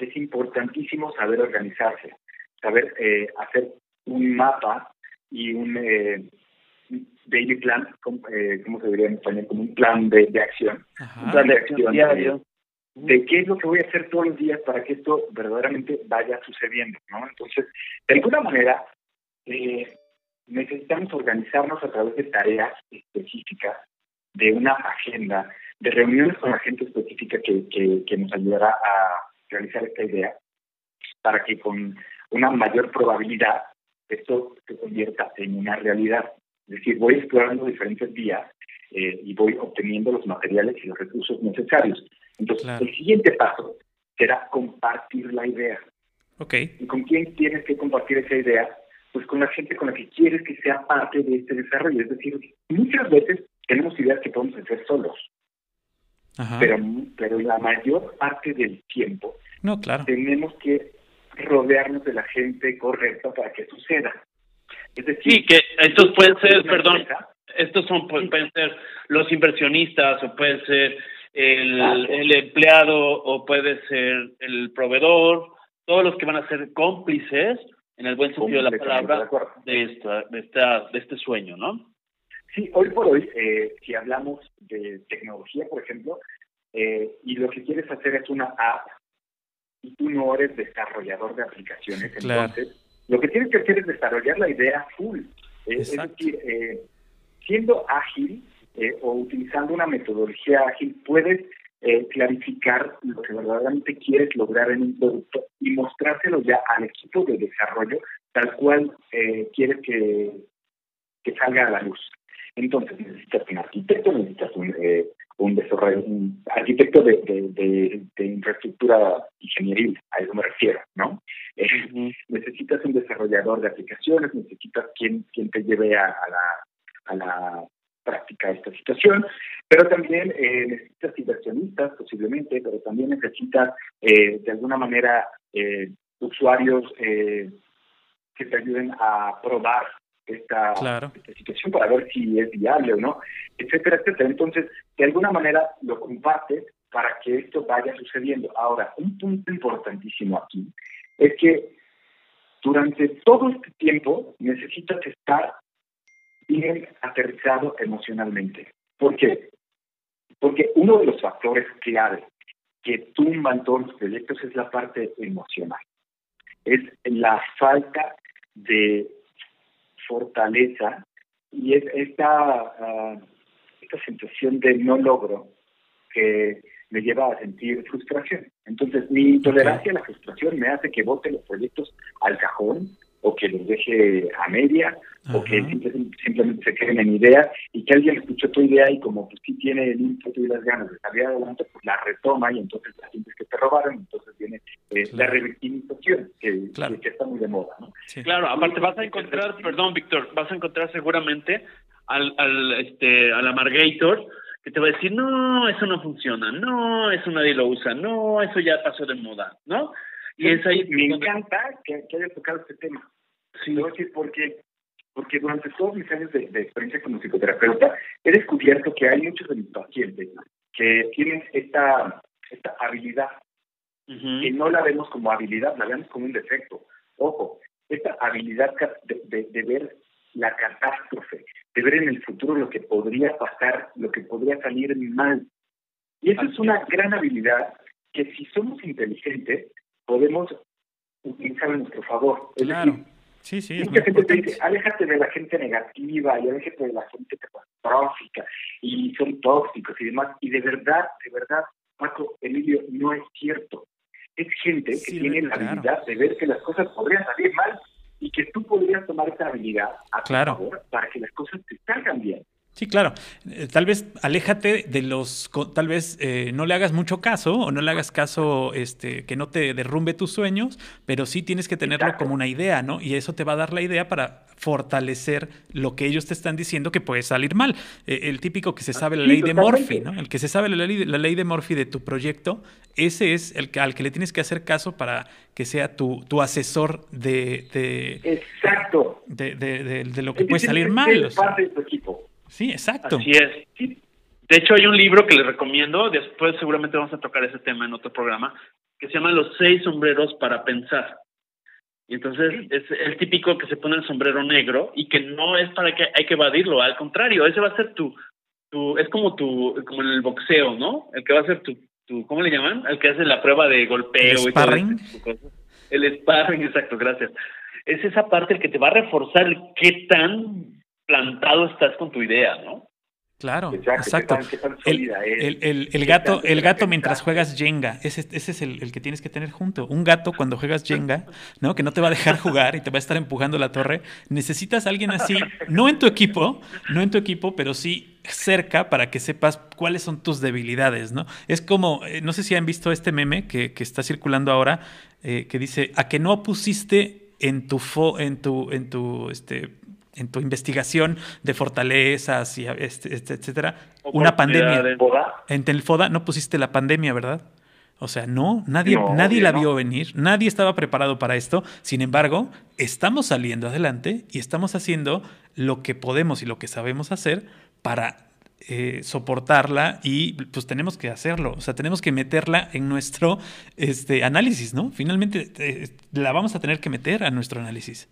Speaker 4: es importantísimo saber organizarse, saber eh, hacer un mapa y un eh, daily plan, eh, ¿cómo se diría en español? Como un plan de, acción, un plan de acción diario de qué es lo que voy a hacer todos los días para que esto verdaderamente vaya sucediendo, ¿no? Entonces, de alguna manera, necesitamos organizarnos a través de tareas específicas, de una agenda, de reuniones con la gente específica que, que nos ayudará a realizar esta idea para que con una mayor probabilidad esto se convierta en una realidad. Es decir, voy explorando diferentes vías eh, y voy obteniendo los materiales y los recursos necesarios. Entonces, el siguiente paso será compartir la idea.
Speaker 3: Okay.
Speaker 4: ¿Y con quién tienes que compartir esa idea? Pues con la gente con la que quieres que sea parte de este desarrollo. Es decir, muchas veces tenemos ideas que podemos hacer solos pero, pero la mayor parte del tiempo
Speaker 3: no, claro.
Speaker 4: tenemos que rodearnos de la gente correcta para que suceda.
Speaker 2: Es decir, sí, que estos pueden ser, perdón, estos son pueden ser los inversionistas o puede ser el, el empleado o puede ser el proveedor, todos los que van a ser cómplices en el buen sentido de la palabra de esta, de esta de este sueño, ¿no?
Speaker 4: Sí, hoy por hoy, eh, si hablamos de tecnología, por ejemplo, eh, y lo que quieres hacer es una app y tú no eres desarrollador de aplicaciones, entonces lo que tienes que hacer es desarrollar la idea full. Eh, es decir, siendo ágil o utilizando una metodología ágil, puedes clarificar lo que verdaderamente quieres lograr en un producto y mostrárselo ya al equipo de desarrollo tal cual quieres que, que salga a la luz. Entonces necesitas un arquitecto, necesitas un, eh, un, desarrollo, un arquitecto de, de, de, infraestructura ingenieril, a eso me refiero, ¿no? Eh, necesitas un desarrollador de aplicaciones, necesitas quien, quien te lleve a, la, a la práctica de esta situación, pero también eh, necesitas inversionistas posiblemente, pero también necesitas eh, de alguna manera eh, usuarios eh, que te ayuden a probar esta, situación para ver si es viable o no, etcétera, etcétera. Entonces, de alguna manera lo compartes para que esto vaya sucediendo. Ahora, un punto importantísimo aquí es que durante todo este tiempo necesitas estar bien aterrizado emocionalmente. ¿Por qué? Porque uno de los factores clave que tumban todos los proyectos es la parte emocional. Es la falta de fortaleza y es esta, ah, esta sensación de no logro que me lleva a sentir frustración. Entonces, mi tolerancia a la frustración me hace que vote los proyectos al cajón o que los deje a media o que simplemente, se queden en idea y que alguien escuchó tu idea y como pues sí tiene el ímpetu y las ganas de salir adelante, pues la retoma y entonces la gente que te robaron, entonces viene eh, la revictimización que, que, está muy de moda. ¿no?
Speaker 2: Claro, aparte vas a encontrar, perdón Víctor, vas a encontrar seguramente al, al, este, al amargator que te va a decir, no, eso no funciona, no, eso nadie lo usa, no, eso ya pasó de moda, ¿no?
Speaker 4: Y es ahí me encanta que, que hayas tocado este tema. Sí. decir porque porque durante todos mis años de, experiencia como psicoterapeuta he descubierto que hay muchos de mis pacientes que tienen esta, esta habilidad, y no la vemos como habilidad, la vemos como un defecto. Ojo, esta habilidad de, de ver la catástrofe, de ver en el futuro lo que podría pasar, lo que podría salir mal. Y esa es una gran habilidad que si somos inteligentes podemos utilizar a nuestro favor.
Speaker 3: claro. Sí, sí.
Speaker 4: Mucha gente te dice, aléjate de la gente negativa y aléjate de la gente catastrófica y son tóxicos y demás. Y de verdad, de verdad, Marco, Emilio, no es cierto. Es gente que tiene la habilidad de ver que las cosas podrían salir mal y que tú podrías tomar esa habilidad a
Speaker 3: claro.
Speaker 4: favor para que las cosas te salgan bien.
Speaker 3: Sí, claro. Eh, tal vez aléjate de los, tal vez eh, no le hagas mucho caso o no le hagas caso, este, que no te derrumbe tus sueños, pero sí tienes que tenerlo como una idea, ¿no? Y eso te va a dar la idea para fortalecer lo que ellos te están diciendo que puede salir mal. Eh, el típico que se sabe la ley de Morphy, ¿no? El que se sabe la ley, la ley de Morphy de tu proyecto, ese es el que, al que le tienes que hacer caso para que sea tu, tu asesor de, de
Speaker 4: Exacto.
Speaker 3: De, de, de, lo que puede salir mal.
Speaker 4: parte de tu.
Speaker 3: Sí, exacto.
Speaker 2: Así es. De hecho, hay un libro que les recomiendo, después seguramente vamos a tocar ese tema en otro programa, que se llama Los seis sombreros para pensar. Y entonces es el típico que se pone el sombrero negro y que no es para que hay que evadirlo, al contrario, ese va a ser tu, tu es como tu, como en el boxeo, ¿no? El que va a ser tu, tu ¿cómo le llaman? El que hace la prueba de golpeo.
Speaker 3: ¿El sparring?
Speaker 2: el sparring, exacto, gracias. Es esa parte el que te va a reforzar qué tan plantado estás con tu idea, ¿no?
Speaker 3: Claro, exacto. el, el, gato, el gato mientras juegas Jenga, ese, ese es el, que tienes que tener junto. Un gato cuando juegas Jenga, ¿no? Que no te va a dejar jugar y te va a estar empujando la torre. Necesitas a alguien así, no en tu equipo, no en tu equipo, pero sí cerca para que sepas cuáles son tus debilidades, ¿no? Es como, eh, no sé si han visto este meme que, que está circulando ahora, eh, que dice, a que no pusiste en tu, fo, en tu, en tu, este, en tu investigación de fortalezas y este, este, etcétera, una pandemia. En el FODA no pusiste la pandemia, ¿verdad? O sea, no, nadie, nadie la vio venir, nadie estaba preparado para esto. Sin embargo, estamos saliendo adelante y estamos haciendo lo que podemos y lo que sabemos hacer para eh, soportarla y pues tenemos que hacerlo, o sea, tenemos que meterla en nuestro este, análisis, ¿no? Finalmente eh, la vamos a tener que meter a nuestro análisis.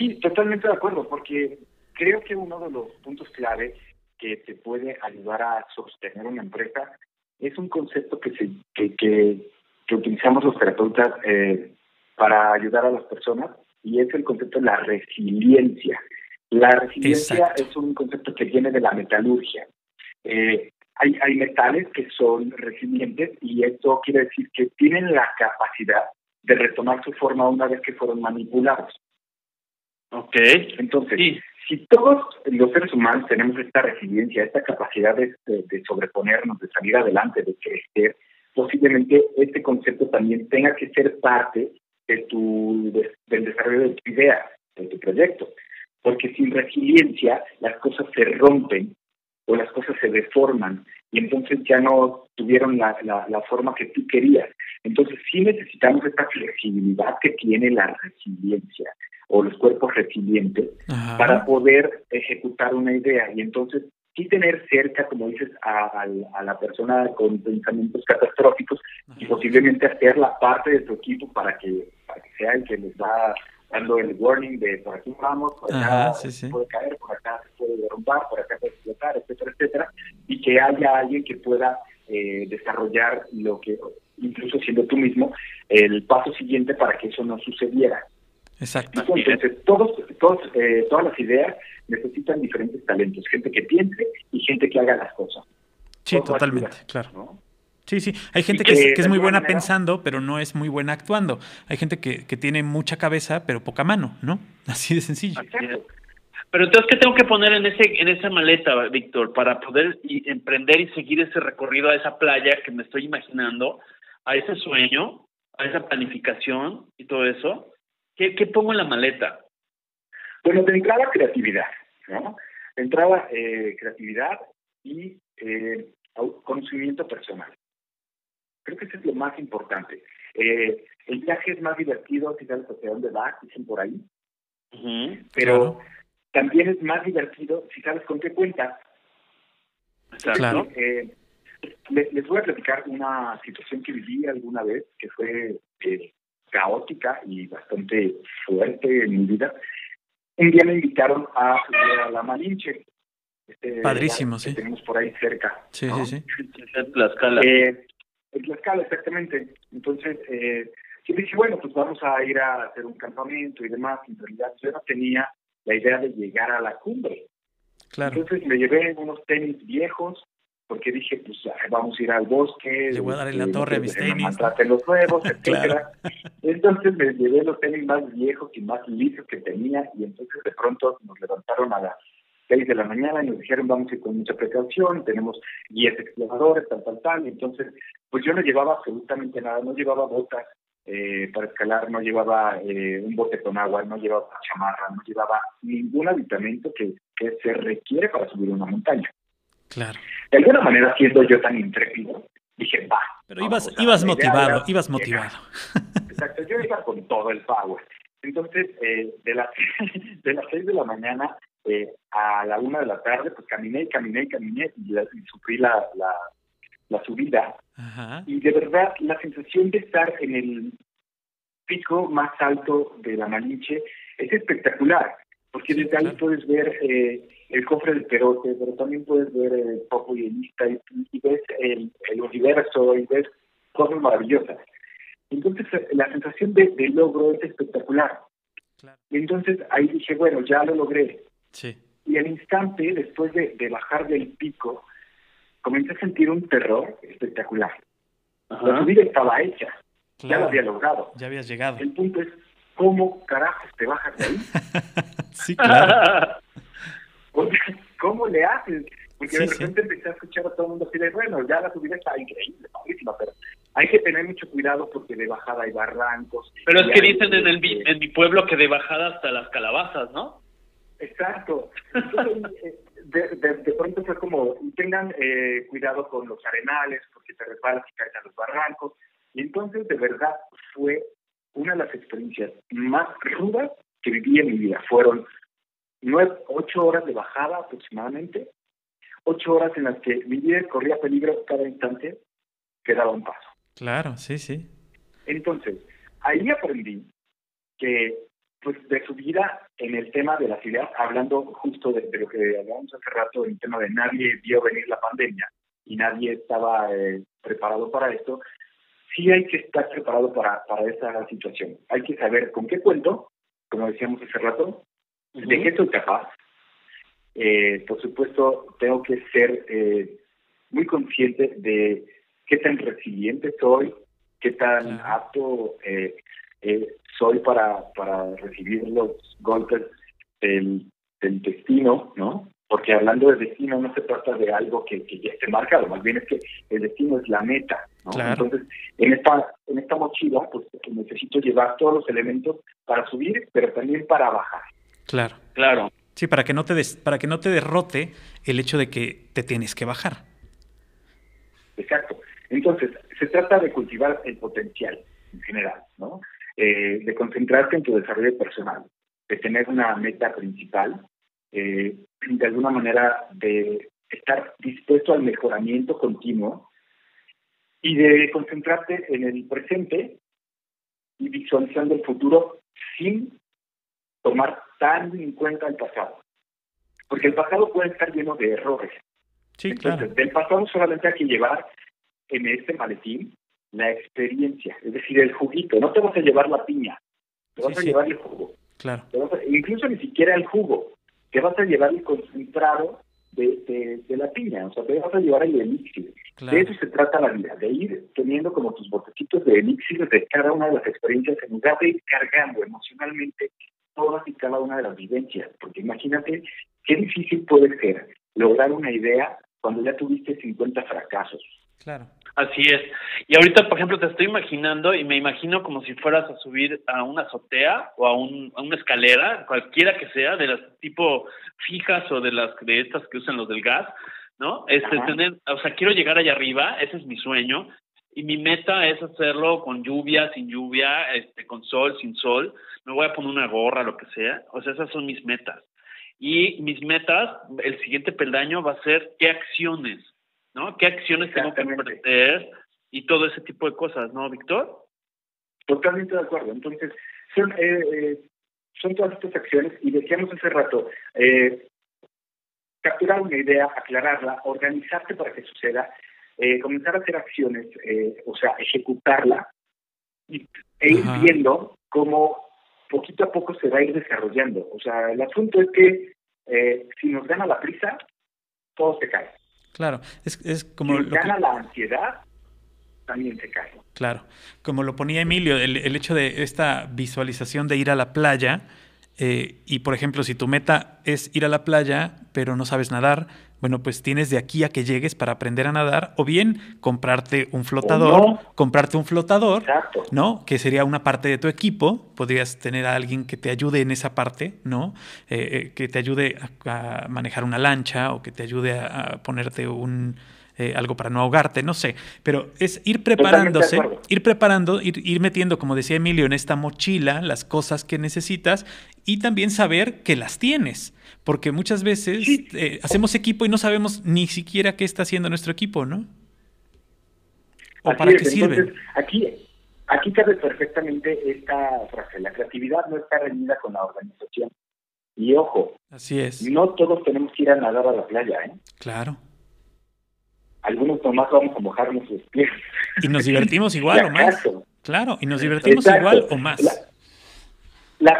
Speaker 4: Sí, totalmente de acuerdo, porque creo que uno de los puntos clave que te puede ayudar a sostener una empresa es un concepto que, se, que, que, utilizamos los terapeutas eh, para ayudar a las personas y es el concepto de la resiliencia. La resiliencia es un concepto que viene de la metalurgia. Eh, hay, hay metales que son resilientes y esto quiere decir que tienen la capacidad de retomar su forma una vez que fueron manipulados.
Speaker 2: Ok.
Speaker 4: Entonces, si todos los seres humanos tenemos esta resiliencia, esta capacidad de, sobreponernos, de salir adelante, de crecer, posiblemente este concepto también tenga que ser parte de tu, del desarrollo de tu idea, de tu proyecto. Porque sin resiliencia las cosas se rompen o las cosas se deforman y entonces ya no tuvieron la, la, la forma que tú querías. Entonces sí necesitamos esta flexibilidad que tiene la resiliencia o los cuerpos resilientes para poder ejecutar una idea. Y entonces, sí tener cerca, como dices, a, la persona con pensamientos catastróficos y posiblemente hacer la parte de tu equipo para que, para que sea el que les va dando el warning de por aquí vamos, por acá se puede caer, por acá se puede derrumbar, por acá puede explotar, etcétera, etcétera, y que haya alguien que pueda eh, desarrollar lo que, incluso siendo tú mismo, el paso siguiente para que eso no sucediera.
Speaker 3: Exacto.
Speaker 4: Entonces, todos, todos, eh, todas las ideas necesitan diferentes talentos, gente que piense y gente que haga las cosas.
Speaker 3: Sí, totalmente, claro. Sí, sí. Hay gente que, es, muy buena pensando, pero no es muy buena actuando. Hay gente que, que tiene mucha cabeza, pero poca mano, ¿no? Así de sencillo.
Speaker 2: Pero entonces, ¿qué tengo que poner en ese en esa maleta, Víctor, para poder emprender y seguir ese recorrido a esa playa que me estoy imaginando, a ese sueño, a esa planificación y todo eso? ¿Qué, pongo en la maleta?
Speaker 4: Bueno, de entrada creatividad, ¿no? De entrada eh, creatividad y eh, conocimiento personal. Creo que eso es lo más importante. Eh, el viaje es más divertido si sabes hacia dónde vas, dicen por ahí. pero también es más divertido si sabes con qué cuentas.
Speaker 3: Claro.
Speaker 4: Eh, les, voy a platicar una situación que viví alguna vez que fue eh, caótica y bastante fuerte en mi vida. Un día me invitaron a, a la Malinche.
Speaker 3: Este, Padrísimo, sí.
Speaker 4: tenemos por ahí cerca.
Speaker 3: Sí, sí, sí.
Speaker 2: En Tlaxcala.
Speaker 4: Eh, en Tlaxcala, exactamente. Entonces, eh, yo dije, bueno, pues vamos a ir a hacer un campamento y demás. En realidad, yo no tenía la idea de llegar a la cumbre.
Speaker 3: Claro.
Speaker 4: Entonces me llevé unos tenis viejos, porque dije, pues vamos a ir al bosque.
Speaker 3: Le voy a dar en la torre a mis tenis.
Speaker 4: los nuevos, etcétera. Entonces me llevé los tenis más viejos y más lisos que tenía, y entonces de pronto nos levantaron a las seis de la mañana y nos dijeron vamos a ir con mucha precaución, tenemos guías exploradores, tal, tal, tal. Entonces, pues yo no llevaba absolutamente nada, no llevaba botas eh, para escalar, no llevaba eh, un bote con agua, no llevaba chamarra, no llevaba ningún aditamento que, que se requiere para subir una montaña.
Speaker 3: Claro.
Speaker 4: De alguna manera, siendo yo tan intrépido, dije, va.
Speaker 3: Pero ibas, ibas motivado, ibas motivado.
Speaker 4: Exacto, yo iba con todo el power. Entonces, eh, de, las, de las seis de la mañana eh, a la una de la tarde, pues caminé y caminé y caminé y, sufrí la, la, la subida. Y de verdad, la sensación de estar en el pico más alto de la Malinche es espectacular, porque desde ahí puedes ver eh, el cofre del Perote, pero también puedes ver el Popo y el Ista, y, ves el, el, universo, y ves cosas maravillosas. Entonces, la sensación de, logro es espectacular. Y entonces ahí dije, bueno, ya lo logré.
Speaker 3: Sí.
Speaker 4: Y al instante, después de, bajar del pico, comencé a sentir un terror espectacular. La subida estaba hecha, ya lo había logrado.
Speaker 3: Ya habías llegado.
Speaker 4: El punto es, ¿cómo carajos te bajas de ahí?
Speaker 3: sí, claro.
Speaker 4: ¿Cómo le haces? Porque de repente empecé a escuchar a todo el mundo decir, bueno, ya la subida está increíble, pero hay que tener mucho cuidado porque de bajada hay barrancos.
Speaker 2: Pero es que dicen en, el, en mi pueblo que de bajada hasta las calabazas, ¿no?
Speaker 4: Exacto. Eh, de, de, pronto fue como, tengan eh, cuidado con los arenales porque te resbalas y caes a los barrancos. Y entonces, de verdad, fue una de las experiencias más rudas que viví en mi vida. Fueron nueve, ocho horas de bajada aproximadamente, ocho horas en las que mi vida corría peligro cada instante que daba un paso.
Speaker 3: Claro, sí, sí.
Speaker 4: Entonces, ahí aprendí que pues de su vida en el tema de la ciudad, hablando justo de, lo que hablábamos hace rato, el tema de nadie vio venir la pandemia y nadie estaba eh, preparado para esto, sí hay que estar preparado para, para esa situación. Hay que saber con qué cuento, como decíamos hace rato, de qué soy capaz. Eh, por supuesto, tengo que ser eh, muy consciente de qué tan resiliente soy, qué tan apto eh, eh, soy para, para recibir los golpes del, del destino, ¿no? Porque hablando de destino no se trata de algo que, que ya esté marcado, más bien es que el destino es la meta, ¿no? Entonces, en esta, en esta mochila, pues necesito llevar todos los elementos para subir, pero también para bajar.
Speaker 3: Claro.
Speaker 2: Claro.
Speaker 3: Sí, para que no te des, para que no te derrote el hecho de que te tienes que bajar.
Speaker 4: Exacto. Entonces, se trata de cultivar el potencial en general, ¿no? Eh, de concentrarte en tu desarrollo personal, de tener una meta principal, eh, de alguna manera de estar dispuesto al mejoramiento continuo y de concentrarte en el presente y visualizando el futuro sin tomar tan en cuenta el pasado. Porque el pasado puede estar lleno de errores.
Speaker 3: Sí, Entonces,
Speaker 4: del pasado solamente hay que llevar en este maletín la experiencia, es decir, el juguito. No te vas a llevar la piña, te vas a llevar el jugo.
Speaker 3: Claro.
Speaker 4: incluso ni siquiera el jugo, te vas a llevar el concentrado de, de, la piña, o sea, te vas a llevar el elixir. De eso se trata la vida, de ir teniendo como tus botecitos de elixir de cada una de las experiencias en lugar de ir cargando emocionalmente todas y cada una de las vivencias, porque imagínate qué difícil puede ser lograr una idea cuando ya tuviste 50 fracasos.
Speaker 3: Claro.
Speaker 2: Así es. Y ahorita, por ejemplo, te estoy imaginando y me imagino como si fueras a subir a una azotea o a, un, a una escalera, cualquiera que sea, de las tipo fijas o de las de estas que usan los del gas, ¿no? Este, tener, o sea, quiero llegar allá arriba, ese es mi sueño, y mi meta es hacerlo con lluvia, sin lluvia, este, con sol, sin sol, me voy a poner una gorra, lo que sea. O sea, esas son mis metas. Y mis metas, el siguiente peldaño va a ser qué acciones, ¿no? ¿Qué acciones tengo que emprender y todo ese tipo de cosas, ¿no, Víctor?
Speaker 4: Totalmente de acuerdo. Entonces, son, eh, eh, son todas estas acciones y decíamos hace rato, eh, capturar una idea, aclararla, organizarte para que suceda, eh, comenzar a hacer acciones, eh, o sea, ejecutarla y, e ir viendo cómo poquito a poco se va a ir desarrollando. O sea, el asunto es que eh, si nos gana la prisa, todo se cae.
Speaker 3: Claro, es, es como...
Speaker 4: Si nos gana la ansiedad, también se cae.
Speaker 3: Claro, como lo ponía Emilio, el, el hecho de esta visualización de ir a la playa, eh, y por ejemplo, si tu meta es ir a la playa, pero no sabes nadar, bueno, pues tienes de aquí a que llegues para aprender a nadar, o bien comprarte un flotador, comprarte un flotador, ¿no? Que sería una parte de tu equipo. Podrías tener a alguien que te ayude en esa parte, ¿no? Eh, eh, que te ayude a, manejar una lancha o que te ayude a ponerte un eh, algo para no ahogarte, no sé, pero es ir preparándose, ir preparando, ir, ir metiendo, como decía Emilio, en esta mochila las cosas que necesitas y también saber que las tienes, porque muchas veces eh, hacemos equipo y no sabemos ni siquiera qué está haciendo nuestro equipo, ¿no?
Speaker 4: ¿O para qué sirve? aquí, aquí cabe perfectamente esta frase, la creatividad no está reñida con la organización. Y ojo,
Speaker 3: Así es.
Speaker 4: no todos tenemos que ir a nadar a la playa, ¿eh?
Speaker 3: Claro
Speaker 4: algunos nomás vamos a mojarnos los pies.
Speaker 3: Y nos divertimos igual o más. Claro, y nos divertimos igual o más.
Speaker 4: La,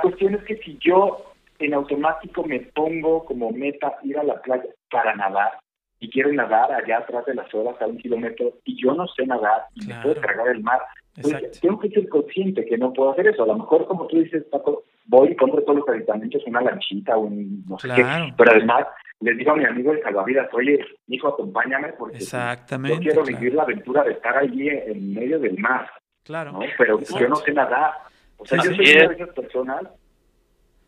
Speaker 4: cuestión es que si yo en automático me pongo como meta ir a la playa para nadar y quiero nadar allá atrás de las olas a un kilómetro y yo no sé nadar y me puedo cargar el mar, pues tengo que ser consciente que no puedo hacer eso. A lo mejor, como tú dices, Paco, voy y compro todos los aditamentos, una lanchita, un no sé qué, pero además les digo a mi amigo de salvavidas, oye, hijo, acompáñame porque
Speaker 3: Exactamente,
Speaker 4: yo quiero vivir la aventura de estar allí en medio del mar.
Speaker 3: Claro.
Speaker 4: ¿no? Pero yo no sé nadar. O sea, yo soy una de esas personas,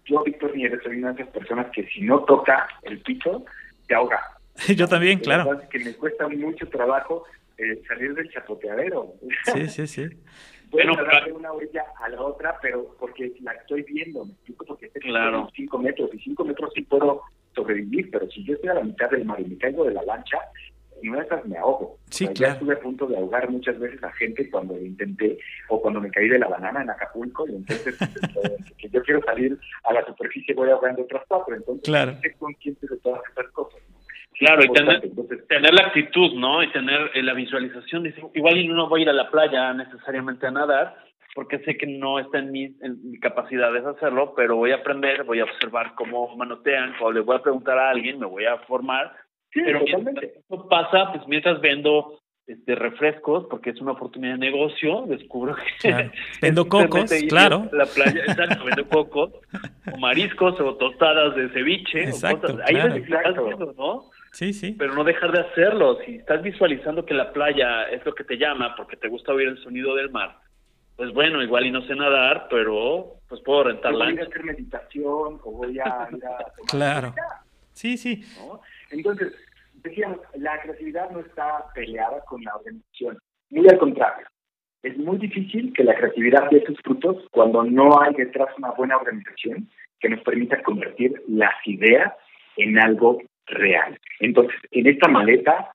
Speaker 4: yo, Víctor Nieves, soy una de esas personas que si no toca el piso, se ahoga.
Speaker 3: yo también, claro.
Speaker 4: que me cuesta mucho trabajo eh, salir del chapoteadero.
Speaker 3: Sí, sí, sí.
Speaker 4: bueno, dar de una orilla a la otra, pero porque la estoy viendo, me explico, porque este claro. cinco metros, y cinco metros sí puedo sobrevivir, pero si yo estoy a la mitad del mar y me caigo de la lancha, en una de esas me ahogo.
Speaker 3: Sí,
Speaker 4: Ya estuve a punto de ahogar muchas veces a gente cuando lo intenté o cuando me caí de la banana en Acapulco y entonces eh, que yo quiero salir a la superficie voy ahogando otras cuatro. Entonces,
Speaker 3: claro.
Speaker 4: sé consciente de todas estas cosas.
Speaker 2: Claro, y tener, tener, la actitud, ¿no? Y tener eh, la visualización. igual no voy a ir a la playa necesariamente a nadar, porque sé que no está en mi, en mi capacidad de hacerlo, pero voy a aprender, voy a observar cómo manotean, o le voy a preguntar a alguien, me voy a formar. Pero mientras eso pasa, pues mientras vendo este refrescos, porque es una oportunidad de negocio, descubro que...
Speaker 3: Vendo cocos, claro.
Speaker 2: La playa, exacto, vendo cocos, o mariscos, o tostadas de ceviche,
Speaker 3: exacto,
Speaker 2: o cosas. Ahí claro. Viendo, ¿no?
Speaker 3: Sí, sí.
Speaker 2: Pero no dejar de hacerlo. Si estás visualizando que la playa es lo que te llama porque te gusta oír el sonido del mar, pues bueno, igual y no sé nadar, pero pues puedo rentar
Speaker 4: la. Voy a hacer meditación o voy a ir a
Speaker 3: Claro. Sí, sí.
Speaker 4: Entonces, decíamos, la creatividad no está peleada con la organización. Muy al contrario. Es muy difícil que la creatividad dé sus frutos cuando no hay detrás una buena organización que nos permita convertir las ideas en algo real. Entonces, en esta maleta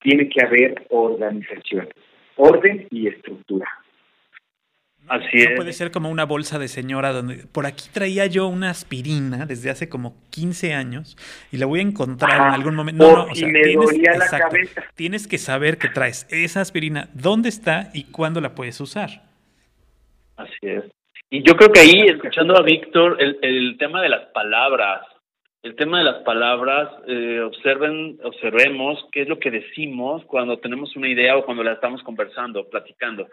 Speaker 4: tiene que haber organización, orden y estructura.
Speaker 3: Así no puede ser como una bolsa de señora donde por aquí traía yo una aspirina desde hace como 15 años y la voy a encontrar en algún momento.
Speaker 4: No, no, o sea, tienes, la cabeza.
Speaker 3: tienes que saber que traes esa aspirina, dónde está y cuándo la puedes usar.
Speaker 2: Así es. Y yo creo que ahí, escuchando a Víctor, el, el tema de las palabras, el tema de las palabras, eh, observen, observemos qué es lo que decimos cuando tenemos una idea o cuando la estamos conversando, platicando.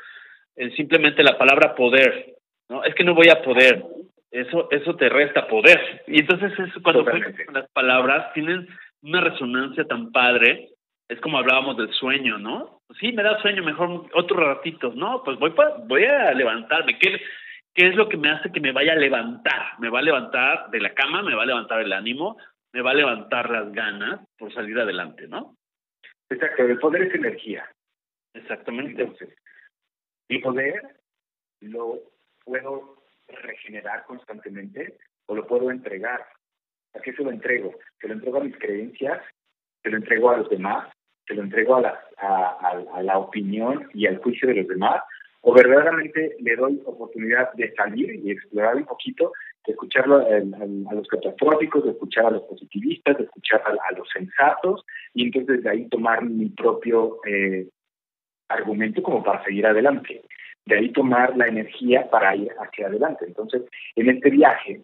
Speaker 2: Simplemente la palabra poder, ¿no? Es que no voy a poder, eso, eso te resta poder. Y entonces eso, cuando las palabras tienen una resonancia tan padre, es como hablábamos del sueño, ¿no? Sí, me da sueño, mejor otro ratito, ¿no? Pues voy, voy a levantarme. ¿Qué, ¿Qué es lo que me hace que me vaya a levantar? Me va a levantar de la cama, me va a levantar el ánimo, me va a levantar las ganas por salir adelante, ¿no?
Speaker 4: Exacto, el poder es energía.
Speaker 2: Exactamente.
Speaker 4: Entonces, el poder lo puedo regenerar constantemente o lo puedo entregar. ¿A qué se lo entrego? Se lo entrego a mis creencias, se lo entrego a los demás, se lo entrego a la, a, la opinión y al juicio de los demás, o verdaderamente le doy oportunidad de salir y explorar un poquito, de escuchar a, los catastróficos, de escuchar a los positivistas, de escuchar a, los sensatos, y entonces de ahí tomar mi propio eh, argumento como para seguir adelante. De ahí tomar la energía para ir hacia adelante. Entonces, en este viaje,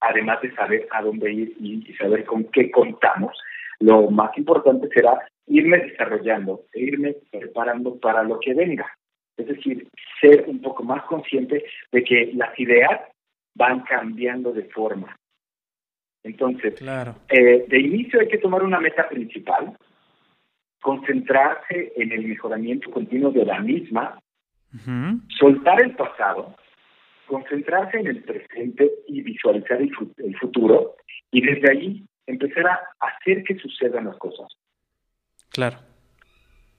Speaker 4: además de saber a dónde ir y, saber con qué contamos, lo más importante será irme desarrollando e irme preparando para lo que venga. Es decir, ser un poco más consciente de que las ideas van cambiando de forma. Entonces, claro. Eh, de inicio hay que tomar una meta principal, concentrarse en el mejoramiento continuo de la misma, soltar el pasado, concentrarse en el presente y visualizar el, futuro, y desde ahí empezar a hacer que sucedan las cosas.
Speaker 3: Claro.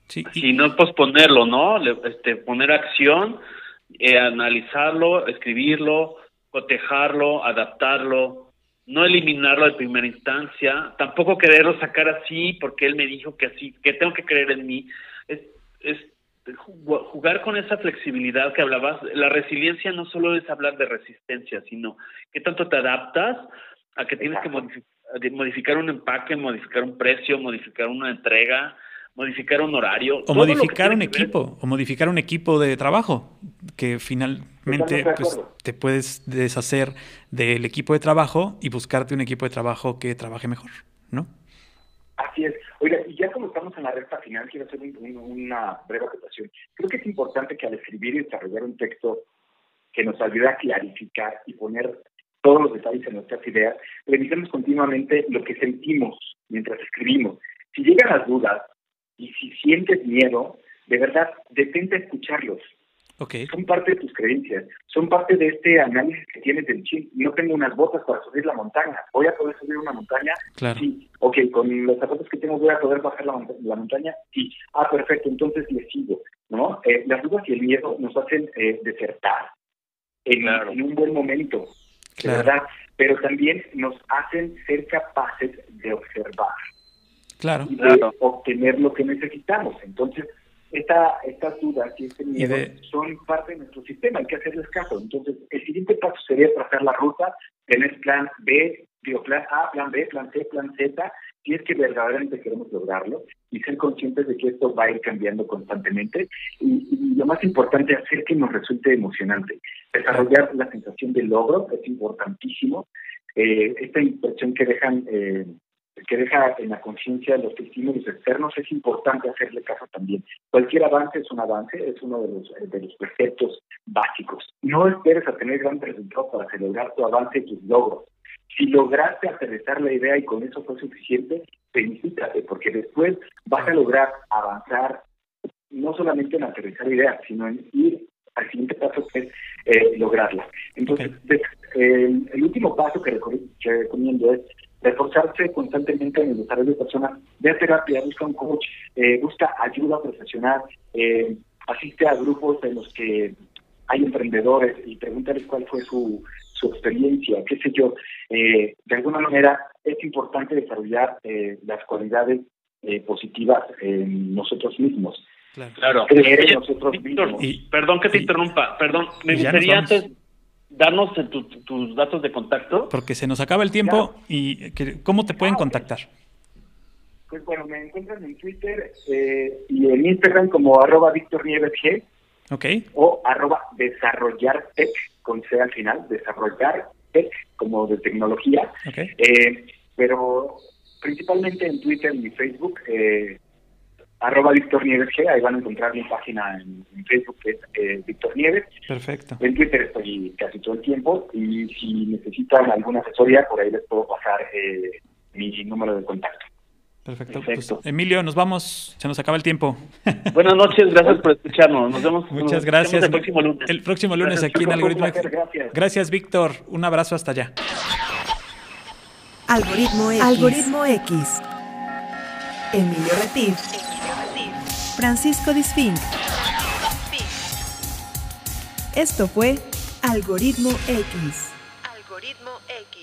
Speaker 2: Sí. Y no posponerlo, ¿no? Este, poner acción, eh, analizarlo, escribirlo, cotejarlo, adaptarlo, no eliminarlo de primera instancia, tampoco quererlo sacar así porque él me dijo que así, que tengo que creer en mí. Es, es jugar con esa flexibilidad que hablabas. La resiliencia no solo es hablar de resistencia, sino que tanto te adaptas a que tienes que modificar un empaque, modificar un precio, modificar una entrega, modificar un horario.
Speaker 3: O modificar un equipo, o modificar un equipo de trabajo, que finalmente pues, te puedes deshacer del equipo de trabajo y buscarte un equipo de trabajo que trabaje mejor, ¿no?
Speaker 4: Así es. Oiga, y ya como estamos en la recta final, quiero hacer una breve acotación. Creo que es importante que al escribir y desarrollar un texto que nos ayude a clarificar y poner todos los detalles en nuestras ideas, revisemos continuamente lo que sentimos mientras escribimos. Si llegan las dudas, y si sientes miedo, de verdad, detente a escucharlos.
Speaker 3: Okay.
Speaker 4: Son parte de tus creencias, son parte de este análisis que tienes del chip. No tengo unas botas para subir la montaña. ¿Voy a poder subir una montaña?
Speaker 3: Claro.
Speaker 4: Sí. Ok, con los zapatos que tengo voy a poder bajar la, la montaña. Sí. Ah, perfecto, entonces le sigo. ¿no? Eh, las dudas y el miedo nos hacen eh, desertar en, en, un buen momento, claro. ¿verdad? Pero también nos hacen ser capaces de observar
Speaker 3: claro.
Speaker 4: y de obtener lo que necesitamos. Entonces, esta, estas dudas y este miedo son parte de nuestro sistema, hay que hacerles caso. Entonces, el siguiente paso sería trazar la ruta, tener plan B, digo, plan A, plan B, plan C, plan Z, si es que verdaderamente queremos lograrlo y ser conscientes de que esto va a ir cambiando constantemente y, y lo más importante, hacer que nos resulte emocionante. Desarrollar la sensación de logro es importantísimo. Eh, esta impresión que dejan eh, que deja en la conciencia los estímulos externos, es importante hacerle caso también. Cualquier avance es un avance, es uno de los, de los preceptos básicos. No esperes a tener grandes resultados para celebrar tu avance y tus logros. Si lograste aterrizar la idea y con eso fue suficiente, felicítate, porque después vas a lograr avanzar no solamente en aterrizar ideas, sino en ir al siguiente paso que es eh, lograrla. Entonces, el, último paso que, que recomiendo es reforzarse constantemente en el desarrollo de personas, ve a terapia, busca un coach, eh, busca ayuda profesional, eh, asiste a grupos en los que hay emprendedores y pregúntales cuál fue su, su experiencia, qué sé yo. Eh, de alguna manera es importante desarrollar las cualidades positivas en nosotros mismos.
Speaker 2: Claro.
Speaker 4: Creer en nosotros mismos.
Speaker 2: Y, perdón que te interrumpa, perdón, me gustaría antes darnos tus datos de contacto.
Speaker 3: Porque se nos acaba el tiempo y ¿cómo te pueden ah, contactar?
Speaker 4: Pues bueno, me encuentran en Twitter eh, y en Instagram como arroba Víctor Nieves G.
Speaker 3: Ok.
Speaker 4: O arroba desarrollar tech con C al final, desarrollar tech como de tecnología.
Speaker 3: Okay.
Speaker 4: Eh, pero principalmente en Twitter y Facebook eh, arroba Víctor Nieves G, ahí van a encontrar mi página en, Facebook que es eh, Víctor Nieves.
Speaker 3: Perfecto.
Speaker 4: En Twitter estoy casi todo el tiempo y si necesitan alguna asesoría, por ahí les puedo pasar eh, mi número de contacto.
Speaker 3: Perfecto. Pues, Emilio, nos vamos, se nos acaba el tiempo.
Speaker 2: Buenas noches, gracias por escucharnos. Nos vemos.
Speaker 3: Muchas gracias.
Speaker 2: el próximo lunes.
Speaker 3: El próximo lunes aquí en Algoritmo X. Gracias. gracias, Víctor. Un abrazo hasta allá.
Speaker 1: Algoritmo X. Algoritmo X. Emilio Retif Francisco Disfink. Esto fue Algoritmo X. Algoritmo X.